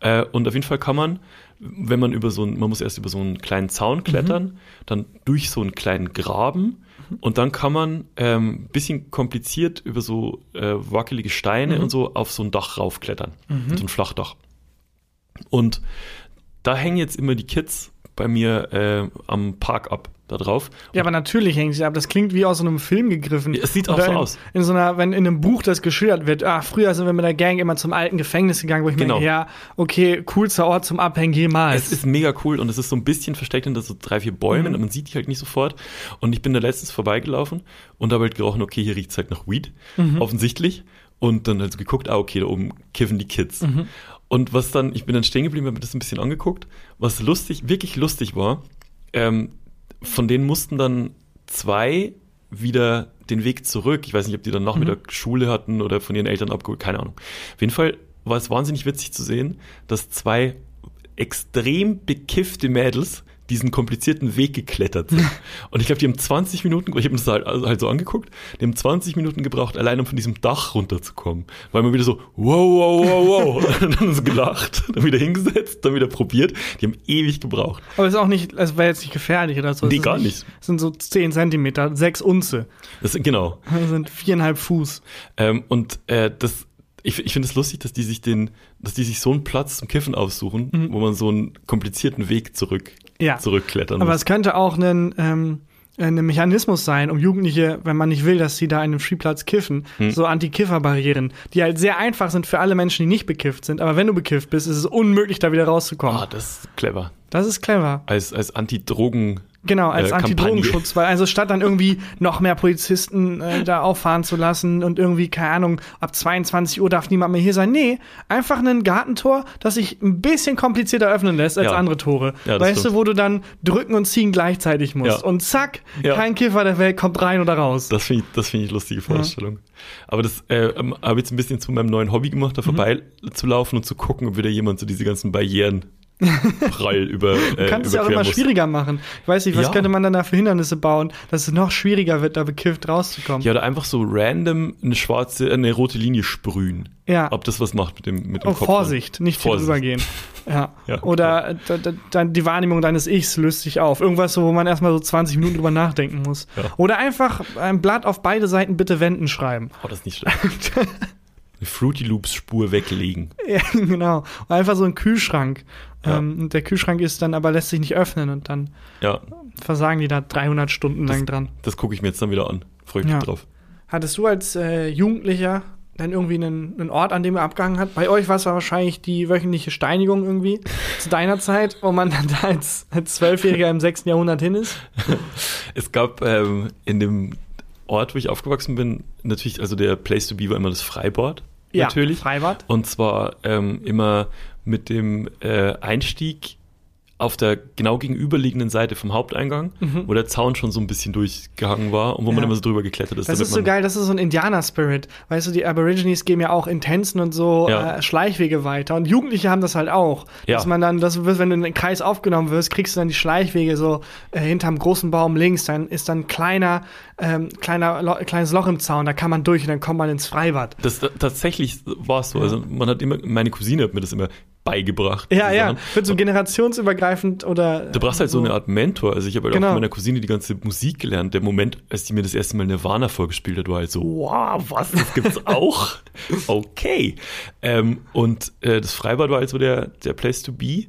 Äh, und auf jeden Fall kann man, wenn man über so ein, man muss erst über so einen kleinen Zaun klettern, dann durch so einen kleinen Graben und dann kann man ähm, bisschen kompliziert über so äh, wackelige Steine und so auf so ein Dach raufklettern. So ein Flachdach. Und da hängen jetzt immer die Kids bei mir äh, am Park ab, da drauf. Ja, aber natürlich hängt sie ab. Das klingt wie aus so einem Film gegriffen. Ja, es sieht auch Oder so in, aus. In so einer, wenn in einem Buch das geschildert wird, ah, früher sind wir mit der Gang immer zum alten Gefängnis gegangen, wo ich Genau. mir denke, ja, okay, coolster Ort zum Abhängen jemals. Es ist mega cool und es ist so ein bisschen versteckt hinter so drei, vier Bäumen Mhm. und man sieht die halt nicht sofort. Und ich bin da letztens vorbeigelaufen und habe halt gerochen, okay, hier riecht's halt nach Weed, Mhm. offensichtlich. Und dann halt so geguckt, ah, okay, da oben kiffen die Kids. Mhm. Und was dann, ich bin dann stehen geblieben, habe mir das ein bisschen angeguckt. Was lustig, wirklich lustig war, ähm, von denen mussten dann zwei wieder den Weg zurück. Ich weiß nicht, ob die dann Nachmittag Mhm. Schule hatten oder von ihren Eltern abgeholt, keine Ahnung. Auf jeden Fall war es wahnsinnig witzig zu sehen, dass zwei extrem bekiffte Mädels diesen komplizierten Weg geklettert sind. Und ich glaube, die haben 20 Minuten, ich habe mir das halt, also halt so angeguckt, die haben 20 Minuten gebraucht, allein um von diesem Dach runterzukommen. Weil man wieder so, wow, wow, wow, wow. Und dann so gelacht, dann wieder hingesetzt, dann wieder probiert. Die haben ewig gebraucht. aber es ist auch nicht, es wäre jetzt nicht gefährlich oder so. Nee, gar nicht. Es sind so 10 Zentimeter, 6 Unze. Das, genau. Das sind viereinhalb Fuß. Ähm, und äh, das, ich, ich finde es lustig, dass die sich den, dass die sich so einen Platz zum Kiffen aussuchen, wo man so einen komplizierten Weg zurück, Mhm. Ja. zurückklettern Aber muss. es könnte auch ein, ähm, ein Mechanismus sein, um Jugendliche, wenn man nicht will, dass sie da in einem Spielplatz kiffen, Hm. so Anti-Kiffer-Barrieren, die halt sehr einfach sind für alle Menschen, die nicht bekifft sind. Aber wenn du bekifft bist, ist es unmöglich, da wieder rauszukommen. Ah, das ist clever. Das ist clever. Als, als Anti-Drogen. Genau, als äh, Antidrogenschutz, weil also statt dann irgendwie noch mehr Polizisten äh, da auffahren zu lassen und irgendwie, keine Ahnung, ab 22 Uhr darf niemand mehr hier sein. Nee, einfach ein Gartentor, das sich ein bisschen komplizierter öffnen lässt als Ja. andere Tore. Ja, weißt du, stimmt. wo du dann drücken und ziehen gleichzeitig musst. Ja. Und zack, kein Kiffer der Welt kommt rein oder raus. Das finde ich, das finde ich lustige Vorstellung. Aber das äh, ähm, habe ich jetzt ein bisschen zu meinem neuen Hobby gemacht, Mhm. da vorbei zu laufen und zu gucken, ob wieder jemand so diese ganzen Barrieren prall über. Äh, kannst es ja auch immer muss. schwieriger machen. Ich weiß nicht, was Ja. könnte man dann da für Hindernisse bauen, dass es noch schwieriger wird, da bekifft rauszukommen. Ja, oder einfach so random eine schwarze, äh, eine rote Linie sprühen. Ja. Ob das was macht mit dem, mit dem Oh, Kopf. Vorsicht, nicht viel Vorsicht. drüber gehen. Ja. Ja, Oder dann die Wahrnehmung deines Ichs löst sich auf. Irgendwas, so, wo man erstmal so 20 Minuten drüber nachdenken muss. Ja. Oder einfach ein Blatt auf beide Seiten bitte wenden schreiben. Oh, das ist nicht schlecht. eine Fruity Loops Spur weglegen. Ja, genau. Und einfach so ein Kühlschrank. Ja. Ähm, und der Kühlschrank ist dann aber lässt sich nicht öffnen und dann Ja, versagen die da 300 Stunden lang dran. das gucke ich mir jetzt dann wieder an. Freue ich mich Ja. drauf. Hattest du als äh, Jugendlicher dann irgendwie einen, einen Ort, an dem er abgehangen hat? Bei euch war es wahrscheinlich die wöchentliche Steinigung irgendwie zu deiner Zeit, wo man dann da als, als Zwölfjähriger im 6. Jahrhundert hin ist. Es gab ähm, in dem Ort, wo ich aufgewachsen bin, natürlich, also der Place to be war immer das Freibad. Natürlich. Freibad. Und zwar ähm, immer mit dem äh, Einstieg auf der genau gegenüberliegenden Seite vom Haupteingang, wo der Zaun schon so ein bisschen durchgehangen war und wo man Mhm. Ja. immer so drüber geklettert ist. Das ist so man, geil, das ist so ein Indianer-Spirit. Weißt du, die Aborigines geben ja auch in Tänzen und so Ja. äh, Schleichwege weiter. Und Jugendliche haben das halt auch. Ja. Dass man dann, das, wird- wenn du in den Kreis aufgenommen wirst, kriegst du dann die Schleichwege so äh, hinterm großen Baum links. Dann ist dann ein kleiner, ähm, kleiner, Lo kleines Loch im Zaun, da kann man durch und dann kommt man ins Freibad. das, tatsächlich war es so. Also man hat immer, meine Cousine hat mir das immer beigebracht. Ja, ja. Sachen. Wird so generationsübergreifend oder. Du brauchst halt so eine Art Mentor. Also ich habe halt auch Genau. von meiner Cousine die ganze Musik gelernt. Der Moment, als die mir das erste Mal Nirvana vorgespielt hat, war halt so, wow, was, das gibt's auch? Okay. Ähm, und äh, das Freibad war also der, der Place to be.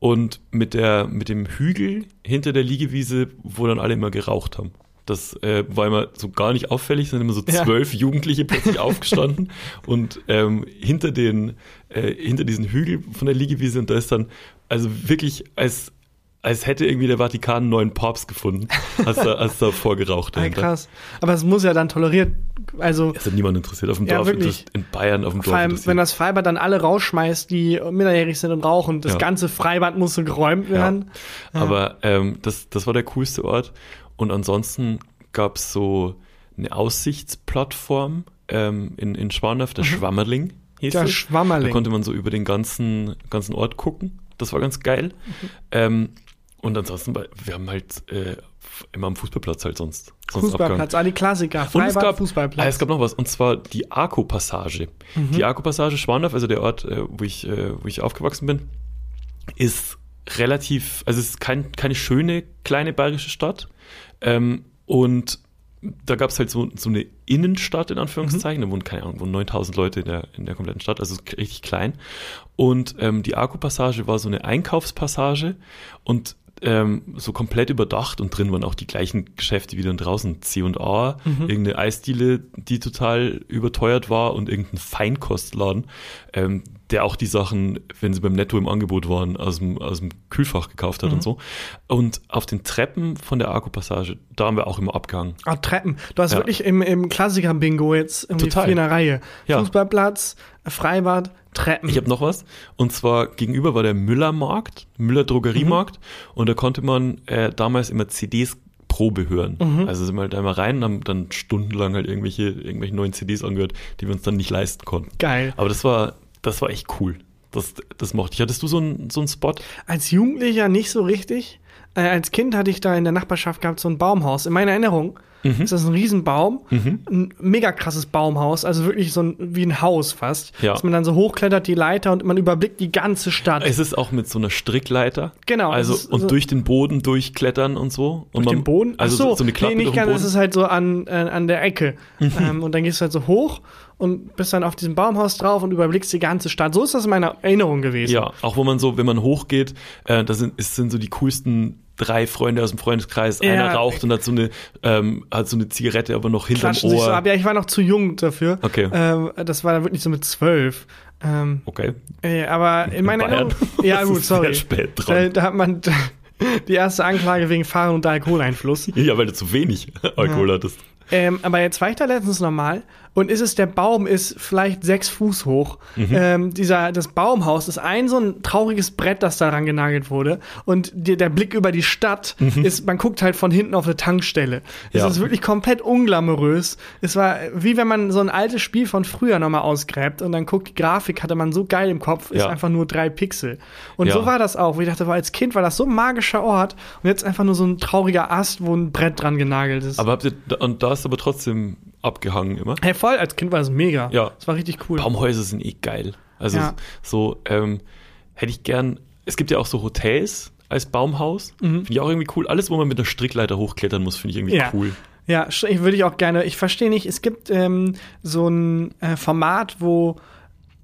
Und mit, der, mit dem Hügel hinter der Liegewiese, wo dann alle immer geraucht haben. Das äh, war immer so gar nicht auffällig, sind immer so Ja. zwölf Jugendliche plötzlich aufgestanden und ähm, hinter den äh, hinter diesen Hügel von der Liegewiese und da ist dann also wirklich als als hätte irgendwie der Vatikan einen neuen Papst gefunden, als da, als da vorgeraucht Ah, dahinter. krass. Aber es muss ja dann toleriert, also Es hat niemand interessiert auf dem Ja, Dorf, wirklich. in Bayern auf dem vor Dorf. allem, interessiert. wenn das Freibad dann alle rausschmeißt, die minderjährig sind und rauchen, das Ja. ganze Freibad muss so geräumt werden. Aber ähm, das, das war der coolste Ort. Und ansonsten gab es so eine Aussichtsplattform ähm, in, in Schwandorf, der Schwammerling hieß Der es. Schwammerling. Da konnte man so über den ganzen, ganzen Ort gucken. Das war ganz geil. Mhm. Ähm, und ansonsten, wir haben halt äh, immer am Fußballplatz halt sonst. sonst Fußballplatz, ah, die Klassiker. und es Freibad, gab, Fußballplatz. Ah, es gab noch was, und zwar die Arco-Passage. Mhm. Die Arco-Passage Schwandorf, also der Ort, äh, wo, ich, äh, wo ich aufgewachsen bin, ist relativ, also es ist kein, keine schöne kleine bayerische Stadt. Ähm, und da gab es halt so, so eine Innenstadt, in Anführungszeichen. Da wohnen, keine Ahnung, wohnen 9000 Leute in der, in der kompletten Stadt, also richtig klein. Und ähm, die Arco-Passage war so eine Einkaufspassage und ähm, so komplett überdacht und drin waren auch die gleichen Geschäfte wie dann draußen. C&A, irgendeine Eisdiele, die total überteuert war und irgendein Feinkostladen, ähm, der auch die Sachen, wenn sie beim Netto im Angebot waren, aus dem, aus dem Kühlfach gekauft hat und so. Und auf den Treppen von der Arco-Passage, da haben wir auch immer abgehangen. Ah, Treppen. Du hast Ja. wirklich im, im Klassiker-Bingo jetzt irgendwie Total. vier in der Reihe. Ja. Fußballplatz, Freibad, Treppen. Ich habe noch was. Und zwar gegenüber war der Müllermarkt, Müller Drogeriemarkt. Und da konnte man äh, damals immer CDs Probe hören. Also sind wir halt einmal rein und haben dann stundenlang halt irgendwelche, irgendwelche neuen CDs angehört, die wir uns dann nicht leisten konnten. Geil. Aber das war, das war echt cool. Das, das mochte ich. Hattest du so einen so einen Spot? Als Jugendlicher nicht so richtig. Äh, als Kind hatte ich da in der Nachbarschaft gehabt so ein Baumhaus. In meiner Erinnerung Mhm. ist das ein Riesenbaum, ein mega krasses Baumhaus, also wirklich so ein, wie ein Haus fast. Ja. Dass man dann so hochklettert die Leiter und man überblickt die ganze Stadt. Es ist auch mit so einer Strickleiter. Genau, Also, und so- durch den Boden durchklettern und so. Und Durch man, den Boden? Also so, so eine Klappe nee, nicht ganz, es ist halt so an, äh, an der Ecke. ähm, und dann gehst du halt so hoch und bist dann auf diesem Baumhaus drauf und überblickst die ganze Stadt. So ist das in meiner Erinnerung gewesen. Ja, auch wo man so, wenn man hochgeht, äh, da sind, es sind so die coolsten drei Freunde aus dem Freundeskreis. Ja. Einer raucht und hat so eine, ähm, hat so eine Zigarette, aber noch hinterm Klatschen sich so Ohr. ab. Ja, ich war noch zu jung dafür. Okay. Ähm, das war dann wirklich so mit zwölf. Ähm, Okay. äh, aber in meiner. Erinnerung. Ja, gut, sorry. spät dran. Da, da hat man die erste Anklage wegen Fahren unter Alkoholeinfluss. Ja, weil du zu wenig Alkohol hattest. Ähm, aber jetzt war ich da letztens nochmal und ist es, der Baum ist vielleicht sechs Fuß hoch. Mhm. Ähm, dieser, das Baumhaus ist ein so ein trauriges Brett, das daran genagelt wurde. Und die, der Blick über die Stadt ist, man guckt halt von hinten auf eine Tankstelle. Es Mhm. Ja. ist wirklich komplett unglamourös. Es war wie wenn man so ein altes Spiel von früher nochmal ausgräbt und dann guckt, die Grafik hatte man so geil im Kopf, ist Ja. einfach nur drei Pixel. Und Ja. so war das auch, wo ich dachte, als Kind war das so ein magischer Ort und jetzt einfach nur so ein trauriger Ast, wo ein Brett dran genagelt ist. Aber habt ihr, und da ist aber trotzdem abgehangen immer. Hey, voll, als Kind war es mega. Ja. Das war richtig cool. Baumhäuser sind eh geil. Also Ja. so, ähm, hätte ich gern, es gibt ja auch so Hotels als Baumhaus. Mhm. Finde ich auch irgendwie cool. Alles, wo man mit einer Strickleiter hochklettern muss, finde ich irgendwie Ja. cool. Ja, würde ich auch gerne. Ich verstehe nicht, es gibt ähm, so ein äh, Format, wo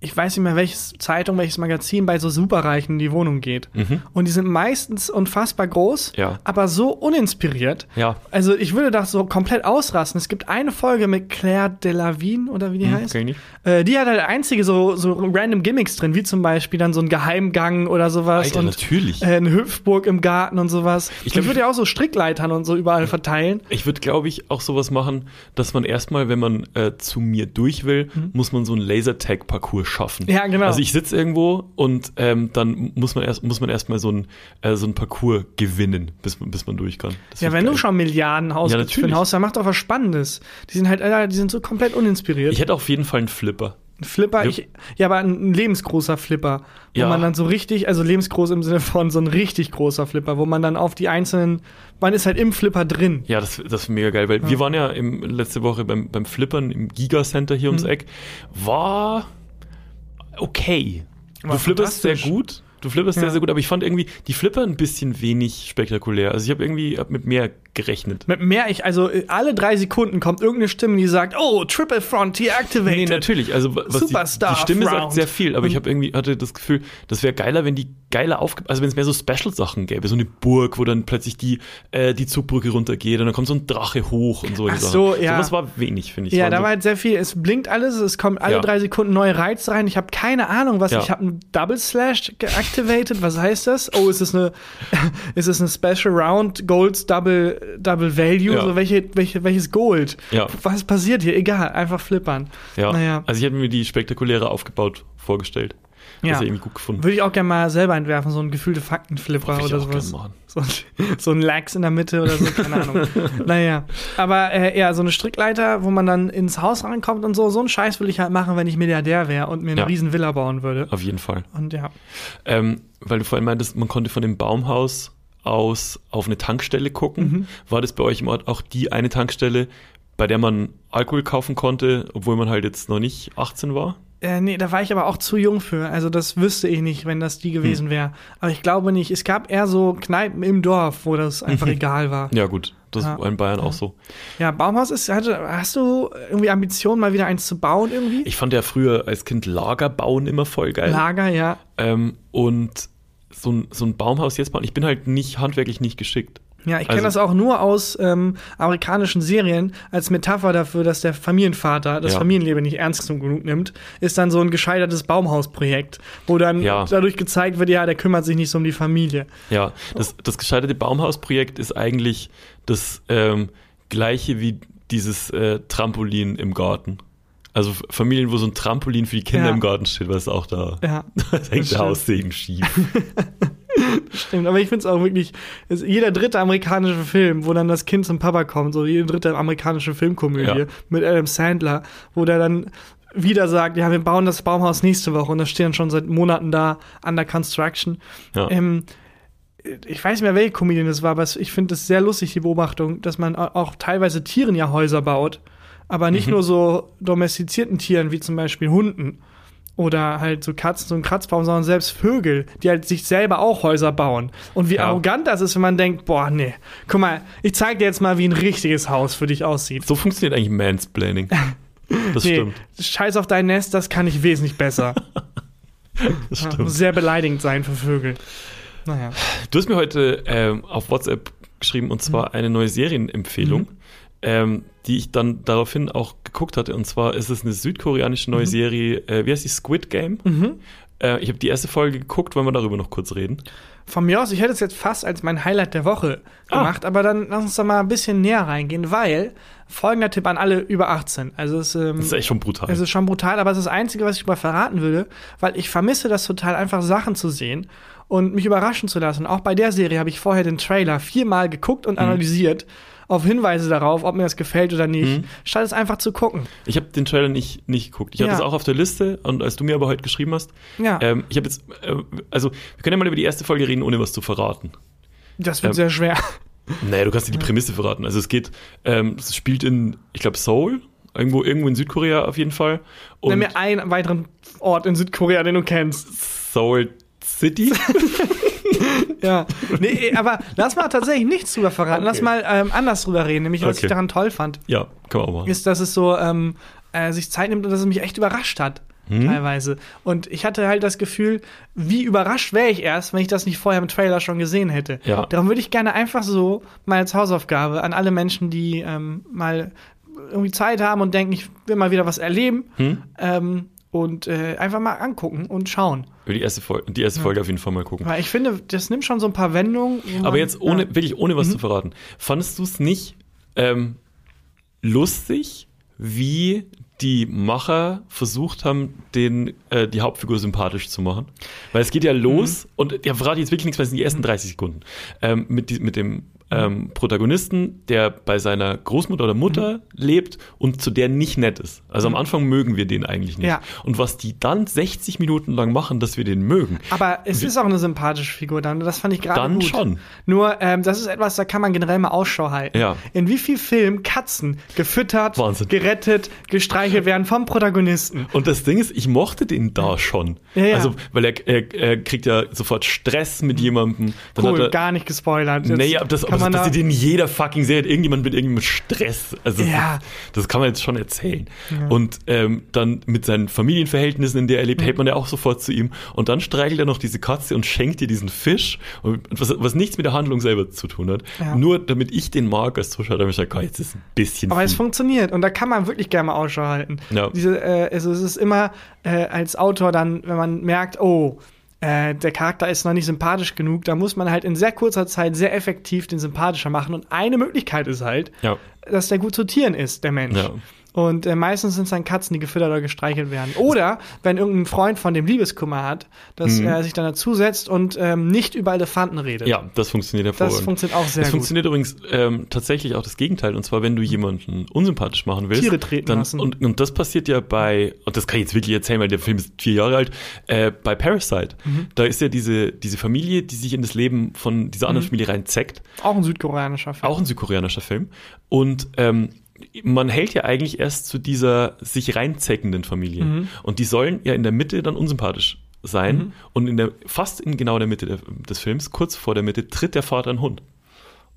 ich weiß nicht mehr, welches Zeitung, welches Magazin bei so Superreichen in die Wohnung geht. Und die sind meistens unfassbar groß, Mhm. Ja. aber so uninspiriert. Ja. Also ich würde das so komplett ausrasten. Es gibt eine Folge mit Claire Delavigne oder wie die heißt. ich nicht. Äh, die hat halt einzige so, so random Gimmicks drin, wie zum Beispiel dann so ein Geheimgang oder sowas. Alter, und natürlich. Äh, eine Hüpfburg im Garten und sowas. Ich Ich, würde ja auch so Strickleitern und so überall verteilen. Ich würde, glaube ich, auch sowas machen, dass man erstmal, wenn man äh, zu mir durch will, Mhm. muss man so einen Lasertag-Parcours schaffen. Ja, genau. Also ich sitze irgendwo und ähm, dann muss man erst muss man erstmal so ein äh, so ein Parcours gewinnen, bis man bis man durch kann. Das Ja, wenn du geil. schon Milliarden ausgibst für ein. Haus, dann mach doch was Spannendes. Die sind halt, Alter, die sind so komplett uninspiriert. Ich hätte auf jeden Fall einen Flipper. Ein Flipper, Ja. ich, ja, aber ein lebensgroßer Flipper, wo Ja. man dann so richtig, also lebensgroß im Sinne von so ein richtig großer Flipper, wo man dann auf die einzelnen, man ist halt im Flipper drin. Ja, das, das ist mega geil, weil wir waren ja im, letzte Woche beim, beim Flippern im Giga Center hier Mhm. ums Eck. War okay. War du flipperst sehr gut. Du flipperst Ja. sehr, sehr gut, aber ich fand irgendwie die Flipper ein bisschen wenig spektakulär. Also ich habe irgendwie hab mit mehr gerechnet. Mit mehr, ich, also äh, alle drei Sekunden kommt irgendeine Stimme, die sagt, oh, Triple Frontier activated. Nee, natürlich. Also was die, Superstar die Stimme Round. sagt sehr viel, aber ich Und- habe irgendwie hatte das Gefühl, das wäre geiler, wenn die geiler aufge also wenn es mehr so Special-Sachen gäbe, so eine Burg, wo dann plötzlich die äh, die Zugbrücke runtergeht und dann kommt so ein Drache hoch und so. Ach Sachen. so, ja. Sowas war wenig, finde ich. Ja, da so, war halt sehr viel. Es blinkt alles, es kommt alle Ja. drei Sekunden neue Reize rein. Ich habe keine Ahnung, was Ja. ich habe einen Double Slash geactivated. Was heißt das? Oh, ist es eine ist es eine Special Round Golds Double Double Value? Ja. So welche, welche welches Gold? Ja. Was passiert hier? Egal, einfach flippern. Ja, Naja. also ich hätte mir die spektakuläre aufgebaut vorgestellt. Ja. Gefunden. Würde ich auch gerne mal selber entwerfen, so ein gefühlte Faktenflipper Würde oder sowas. So ein, so ein Lax in der Mitte oder so, keine Ahnung. naja, aber äh, ja, so eine Strickleiter, wo man dann ins Haus rankommt und so, so einen Scheiß will ich halt machen, wenn ich Milliardär wäre und mir eine Ja. riesen Villa bauen würde. Auf jeden Fall. Und ja, Ähm, weil du vorhin meintest, man konnte von dem Baumhaus aus auf eine Tankstelle gucken. Mhm. War das bei euch im Ort auch die eine Tankstelle, bei der man Alkohol kaufen konnte, obwohl man halt jetzt noch nicht 18 war? äh, nee, da war ich aber auch zu jung für. Also das wüsste ich nicht, wenn das die Hm. gewesen wäre. Aber ich glaube nicht. Es gab eher so Kneipen im Dorf, wo das einfach egal war. Ja, gut. Das Ja. war in Bayern auch so. Ja, Baumhaus ist, hatte, hast du irgendwie Ambitionen, mal wieder eins zu bauen irgendwie? Ich fand ja früher als Kind Lager bauen immer voll geil. Lager, ja. ähm, und so ein, so ein Baumhaus jetzt bauen. Ich bin halt nicht handwerklich nicht geschickt. Ja, ich kenne Also- das auch nur aus ähm, amerikanischen Serien als Metapher dafür, dass der Familienvater das Ja. Familienleben nicht ernst genug nimmt, ist dann so ein gescheitertes Baumhausprojekt, wo dann Ja. dadurch gezeigt wird, ja, der kümmert sich nicht so um die Familie. Ja, das, das gescheiterte Baumhausprojekt ist eigentlich das ähm, gleiche wie dieses äh, Trampolin im Garten. Also Familien, wo so ein Trampolin für die Kinder Ja. im Garten steht, was auch da. Ja, Da hängt der. Haussegen schief. stimmt. Aber ich finde es auch wirklich, jeder dritte amerikanische Film, wo dann das Kind zum Papa kommt, so jede dritte amerikanische Filmkomödie Ja. mit Adam Sandler, wo der dann wieder sagt, ja, wir bauen das Baumhaus nächste Woche und das steht dann schon seit Monaten da under construction. Ja. Ähm, ich weiß nicht mehr, welche Comedian das war, aber ich finde es sehr lustig, die Beobachtung, dass man au- auch teilweise Tieren ja Häuser baut, aber nicht Mhm. nur so domestizierten Tieren wie zum Beispiel Hunden oder halt so Katzen, so ein Kratzbaum, sondern selbst Vögel, die halt sich selber auch Häuser bauen. Und wie Ja. arrogant das ist, wenn man denkt, boah, nee, guck mal, ich zeig dir jetzt mal, wie ein richtiges Haus für dich aussieht. So funktioniert eigentlich Mansplaining. Das nee, stimmt. scheiß auf dein Nest, das kann ich wesentlich besser. Das Ja, stimmt. muss sehr beleidigend sein für Vögel. Naja. Du hast mir heute ähm, auf WhatsApp geschrieben und zwar Mhm. eine neue Serienempfehlung, ähm, die ich dann daraufhin auch geguckt hatte. Und zwar ist es eine südkoreanische neue Serie, äh, wie heißt die? Squid Game. Mhm. Äh, ich habe die erste Folge geguckt, wollen wir darüber noch kurz reden? Von mir aus, ich hätte es jetzt fast als mein Highlight der Woche Ah. gemacht, aber dann lass uns da mal ein bisschen näher reingehen, weil folgender Tipp an alle über 18. Also es, ähm, Das ist echt schon brutal. es ist schon brutal, aber es ist das Einzige, was ich über verraten würde, weil ich vermisse das total, einfach Sachen zu sehen und mich überraschen zu lassen. Auch bei der Serie habe ich vorher den Trailer viermal geguckt Mhm. und analysiert, auf Hinweise darauf, ob mir das gefällt oder nicht, Mhm. statt es einfach zu gucken. ich habe den Trailer nicht, nicht geguckt. Ich hatte Ja. es auch auf der Liste und als du mir aber heute geschrieben hast, Ja, ähm, ich habe jetzt, äh, also wir können ja mal über die erste Folge reden, ohne was zu verraten. das wird ähm, sehr schwer. Naja, du kannst dir die Prämisse verraten. Also es geht, ähm, es spielt in, ich glaube, Seoul, irgendwo, irgendwo in Südkorea auf jeden Fall. Und Nenn mir einen weiteren Ort in Südkorea, den du kennst. Seoul City. Ja, nee, aber lass mal tatsächlich nichts drüber verraten. Lass Okay. mal ähm, anders drüber reden. Nämlich, was Okay. ich daran toll fand, ja, kann man auch machen. ist, dass es so ähm, äh, sich Zeit nimmt und dass es mich echt überrascht hat. Hm? Teilweise. Und ich hatte halt das Gefühl, wie überrascht wäre ich erst, wenn ich das nicht vorher im Trailer schon gesehen hätte. Ja. Darum würde ich gerne einfach so mal als Hausaufgabe an alle Menschen, die ähm, mal irgendwie Zeit haben und denken, ich will mal wieder was erleben, Hm? ähm, und äh, einfach mal angucken und schauen. Die erste Folge, die erste Folge auf jeden Fall mal gucken. Weil ich finde, das nimmt schon so ein paar Wendungen. man- Aber jetzt ohne, Ja. wirklich ohne Mhm. was zu verraten. Fandest du es nicht ähm, lustig, wie die Macher versucht haben, den, äh, die Hauptfigur sympathisch zu machen. Weil es geht ja los, und ja, verrate jetzt wirklich nichts, weil es sind die ersten 30 Sekunden, ähm, mit, die, mit dem ähm, Protagonisten, der bei seiner Großmutter oder Mutter lebt und zu der nicht nett ist. Also am Anfang mögen wir den eigentlich nicht. Ja. Und was die dann 60 Minuten lang machen, dass wir den mögen. Aber es ist auch eine sympathische Figur dann. Das fand ich gerade Dann gut. schon. Nur, ähm, das ist etwas, da kann man generell mal Ausschau halten. Ja. In wie viel Filmen Katzen gefüttert, Wahnsinn. gerettet, gestreichelt werden vom Protagonisten. Und das Ding ist, ich mochte den da schon. Ja, ja. Also, weil er, er, er kriegt ja sofort Stress mit jemandem. Dann Cool, gar nicht gespoilert. Jetzt Nee, das, aber man das da, passiert in jeder fucking Serie. Irgendjemand mit irgendeinem Stress. Also das, Ja. ist, das kann man jetzt schon erzählen. Und ähm, dann mit seinen Familienverhältnissen, in der er lebt, hält man ja auch sofort zu ihm. Und dann streichelt er noch diese Katze und schenkt ihr diesen Fisch, und was, was nichts mit der Handlung selber zu tun hat. Ja. Nur damit ich den mag als Zuschauer, damit ich sage, jetzt ist ein bisschen aber es viel. funktioniert und da kann man wirklich gerne mal Ausschau halten. Ja. Diese, äh, also es ist immer äh, als Autor dann, wenn man merkt, oh, äh, der Charakter ist noch nicht sympathisch genug, da muss man halt in sehr kurzer Zeit sehr effektiv den sympathischer machen. Und eine Möglichkeit ist halt, Ja. dass der gut zu Tieren ist, der Mensch. Ja. Und äh, meistens sind es dann Katzen, die gefüttert oder gestreichelt werden. Oder wenn irgendein Freund von dem Liebeskummer hat, dass Mhm. er sich dann dazusetzt und ähm, nicht über Elefanten redet. Ja, das funktioniert hervorragend. Das funktioniert auch sehr Es gut. funktioniert übrigens ähm, tatsächlich auch das Gegenteil. Und zwar, wenn du jemanden unsympathisch machen willst. Tiere treten dann, lassen. Und, und das passiert ja bei, und das kann ich jetzt wirklich erzählen, weil der Film ist vier Jahre alt, äh, bei Parasite. Mhm. Da ist ja diese, diese Familie, die sich in das Leben von dieser Mhm. anderen Familie reinzeckt. Auch ein südkoreanischer Film. Auch ein südkoreanischer Film. Und ähm, man hält ja eigentlich erst zu dieser sich reinzeckenden Familie. Mhm. Und die sollen ja in der Mitte dann unsympathisch sein. Und in der, fast in genau der Mitte der, des Films, kurz vor der Mitte, tritt der Vater einen Hund.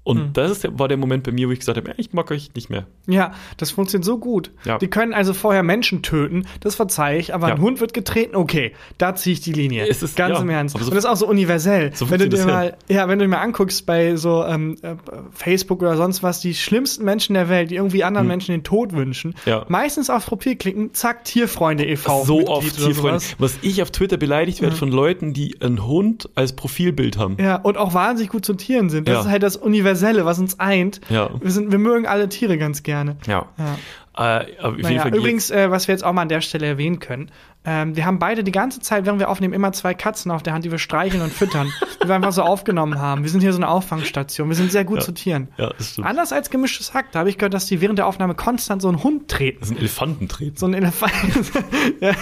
Und Mhm. das ist, war der Moment bei mir, wo ich gesagt habe, ich mag euch nicht mehr. Ja, das funktioniert so gut. Ja. Die können also vorher Menschen töten, das verzeihe ich, aber Ja. ein Hund wird getreten, okay, da ziehe ich die Linie. Es ist- Ganz ja, im Ernst. so- Und das ist auch so universell. So wenn du dir mal, ja, wenn du dir mal anguckst bei so ähm, äh, Facebook oder sonst was, die schlimmsten Menschen der Welt, die irgendwie anderen Menschen den Tod wünschen, Hm. Meistens aufs Profil klicken, zack, Tierfreunde e.V. so Mitglied oft Tierfreunde. Was ich auf Twitter beleidigt werde von Leuten, die einen Hund als Profilbild haben. Ja, und auch wahnsinnig gut zu Tieren sind. Das ist halt das Universelle, was uns eint. Ja. Wir, sind, wir mögen alle Tiere ganz gerne. Ja. Ja. Äh, Naja, übrigens, äh, was wir jetzt auch mal an der Stelle erwähnen können, ähm, wir haben beide die ganze Zeit, während wir aufnehmen, immer zwei Katzen auf der Hand, die wir streicheln und füttern, die wir einfach so aufgenommen haben. Wir sind hier so eine Auffangstation. Wir sind sehr gut Ja. zu Tieren. Ja, das stimmt. Anders als gemischtes Hack, da habe ich gehört, dass die während der Aufnahme konstant so einen Hund treten. Das ist ein Elefantentritt. So ein Elefant, ja,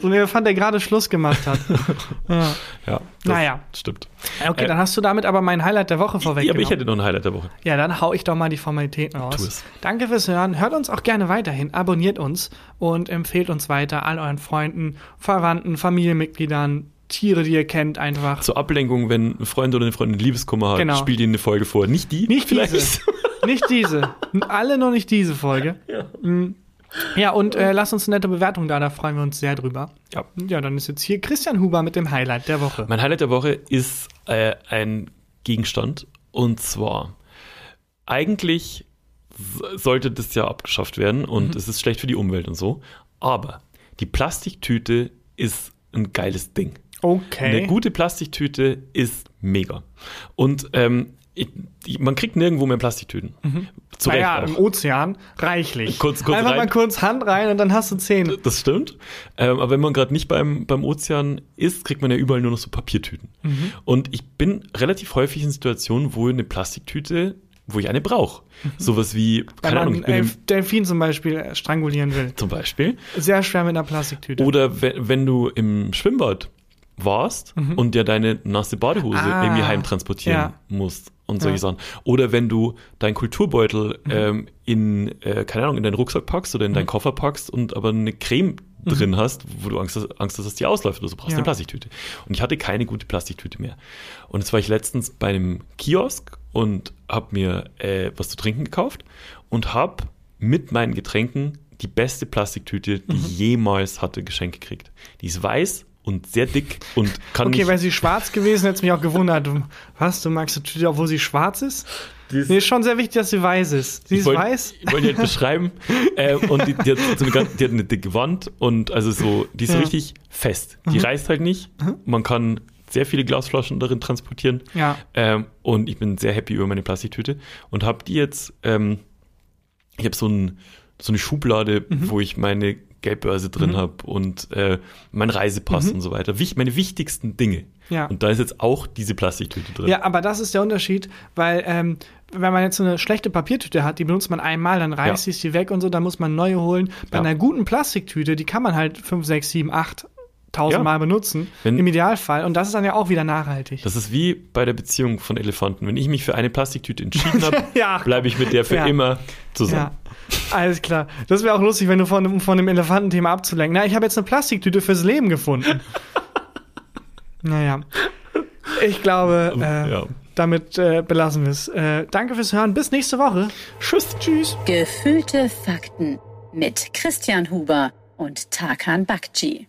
so ein Elefant, der gerade Schluss gemacht hat. Ja. Ja, Naja. stimmt. Okay, Äh, dann hast du damit aber mein Highlight der Woche Ja, aber vorweggenommen. ich hätte noch ein Highlight der Woche. Ja, dann hau ich doch mal die Formalitäten raus. Danke fürs Hören. Hört uns auch gerne weiterhin. Abonniert uns und empfehlt uns weiter all euren Freunden, Verwandten, Familienmitgliedern, Tiere, die ihr kennt, einfach. Zur Ablenkung, wenn ein Freund oder eine Freundin Liebeskummer hat, Genau. spielt ihnen eine Folge vor. Nicht die? Nicht vielleicht. diese. Nicht diese. Alle noch nicht diese Folge. Mm. Ja, und äh, lasst uns eine nette Bewertung da, da freuen wir uns sehr drüber. Ja. Ja, dann ist jetzt hier Christian Huber mit dem Highlight der Woche. Mein Highlight der Woche ist äh, ein Gegenstand. Und zwar, eigentlich sollte das ja abgeschafft werden und es ist schlecht für die Umwelt und so. Aber die Plastiktüte ist ein geiles Ding. Okay. Eine gute Plastiktüte ist mega. Und ähm, ich, ich, man kriegt nirgendwo mehr Plastiktüten. Zu Recht naja, auch. im Ozean reichlich. Kurz- kurz Einfach rein. mal kurz Hand rein und dann hast du zehn. Das stimmt. Ähm, aber wenn man gerade nicht beim, beim Ozean ist, kriegt man ja überall nur noch so Papiertüten. Mhm. Und ich bin relativ häufig in Situationen, wo eine Plastiktüte, wo ich eine brauche. Sowas wie. Wenn keine Ahnung, äh, Delfin zum Beispiel strangulieren will. zum Beispiel. Sehr schwer mit einer Plastiktüte. Oder wenn, wenn du im Schwimmbad warst und dir deine nasse Badehose Mhm. Ah, irgendwie heimtransportieren ja. musst und solche Ja. Mhm. Sachen. Oder wenn du deinen Kulturbeutel ähm, in, äh, keine Ahnung, in deinen Rucksack packst oder in deinen Koffer packst und aber eine Creme drin hast, wo du Angst hast, Angst hast, dass die ausläuft oder so, brauchst Mhm. Ja. eine Plastiktüte. Und ich hatte keine gute Plastiktüte mehr. Und jetzt war ich letztens bei einem Kiosk und habe mir äh, was zu trinken gekauft und habe mit meinen Getränken die beste Plastiktüte, die Mhm. ich jemals hatte, geschenkt gekriegt. Die ist weiß und sehr dick und kann Okay, nicht... wäre sie schwarz gewesen, hätte es mich auch gewundert. Du- Was, du magst eine Tüte, obwohl sie schwarz ist? Die ist- Nee, ist schon sehr wichtig, dass sie weiß ist. Sie ist wollte- weiß? Ich wollte halt beschreiben. äh, und die, die, hat so eine, die hat eine dicke Wand und also so, die ist Ja. richtig fest. Die reißt halt nicht. Man kann sehr viele Glasflaschen darin transportieren. Ja. Ähm, und ich bin sehr happy über meine Plastiktüte und habe die jetzt, ähm, ich habe so ein so eine Schublade, wo ich meine Geldbörse drin habe und äh, mein Reisepass und so weiter. Wich, meine wichtigsten Dinge. Ja. Und da ist jetzt auch diese Plastiktüte drin. Ja, aber das ist der Unterschied, weil ähm, wenn man jetzt so eine schlechte Papiertüte hat, die benutzt man einmal, dann reißt Ja. sie sie weg und so, dann muss man neue holen. Bei Ja. einer guten Plastiktüte, die kann man halt 5, 6, 7, 8 tausend Ja. Mal benutzen, Wenn- im Idealfall. Und das ist dann ja auch wieder nachhaltig. Das ist wie bei der Beziehung von Elefanten. Wenn ich mich für eine Plastiktüte entschieden habe, Ja. bleibe ich mit der für Ja. immer zusammen. Ja, alles klar. Das wäre auch lustig, wenn du von, dem- von dem Elefantenthema abzulenken. Na, ich habe jetzt eine Plastiktüte fürs Leben gefunden. naja. Ich glaube, äh, Ja. damit äh, belassen wir es. Äh, danke fürs Hören. Bis nächste Woche. Tschüss. Tschüss. Gefühlte Fakten mit Christian Huber und Tarkan Bakci.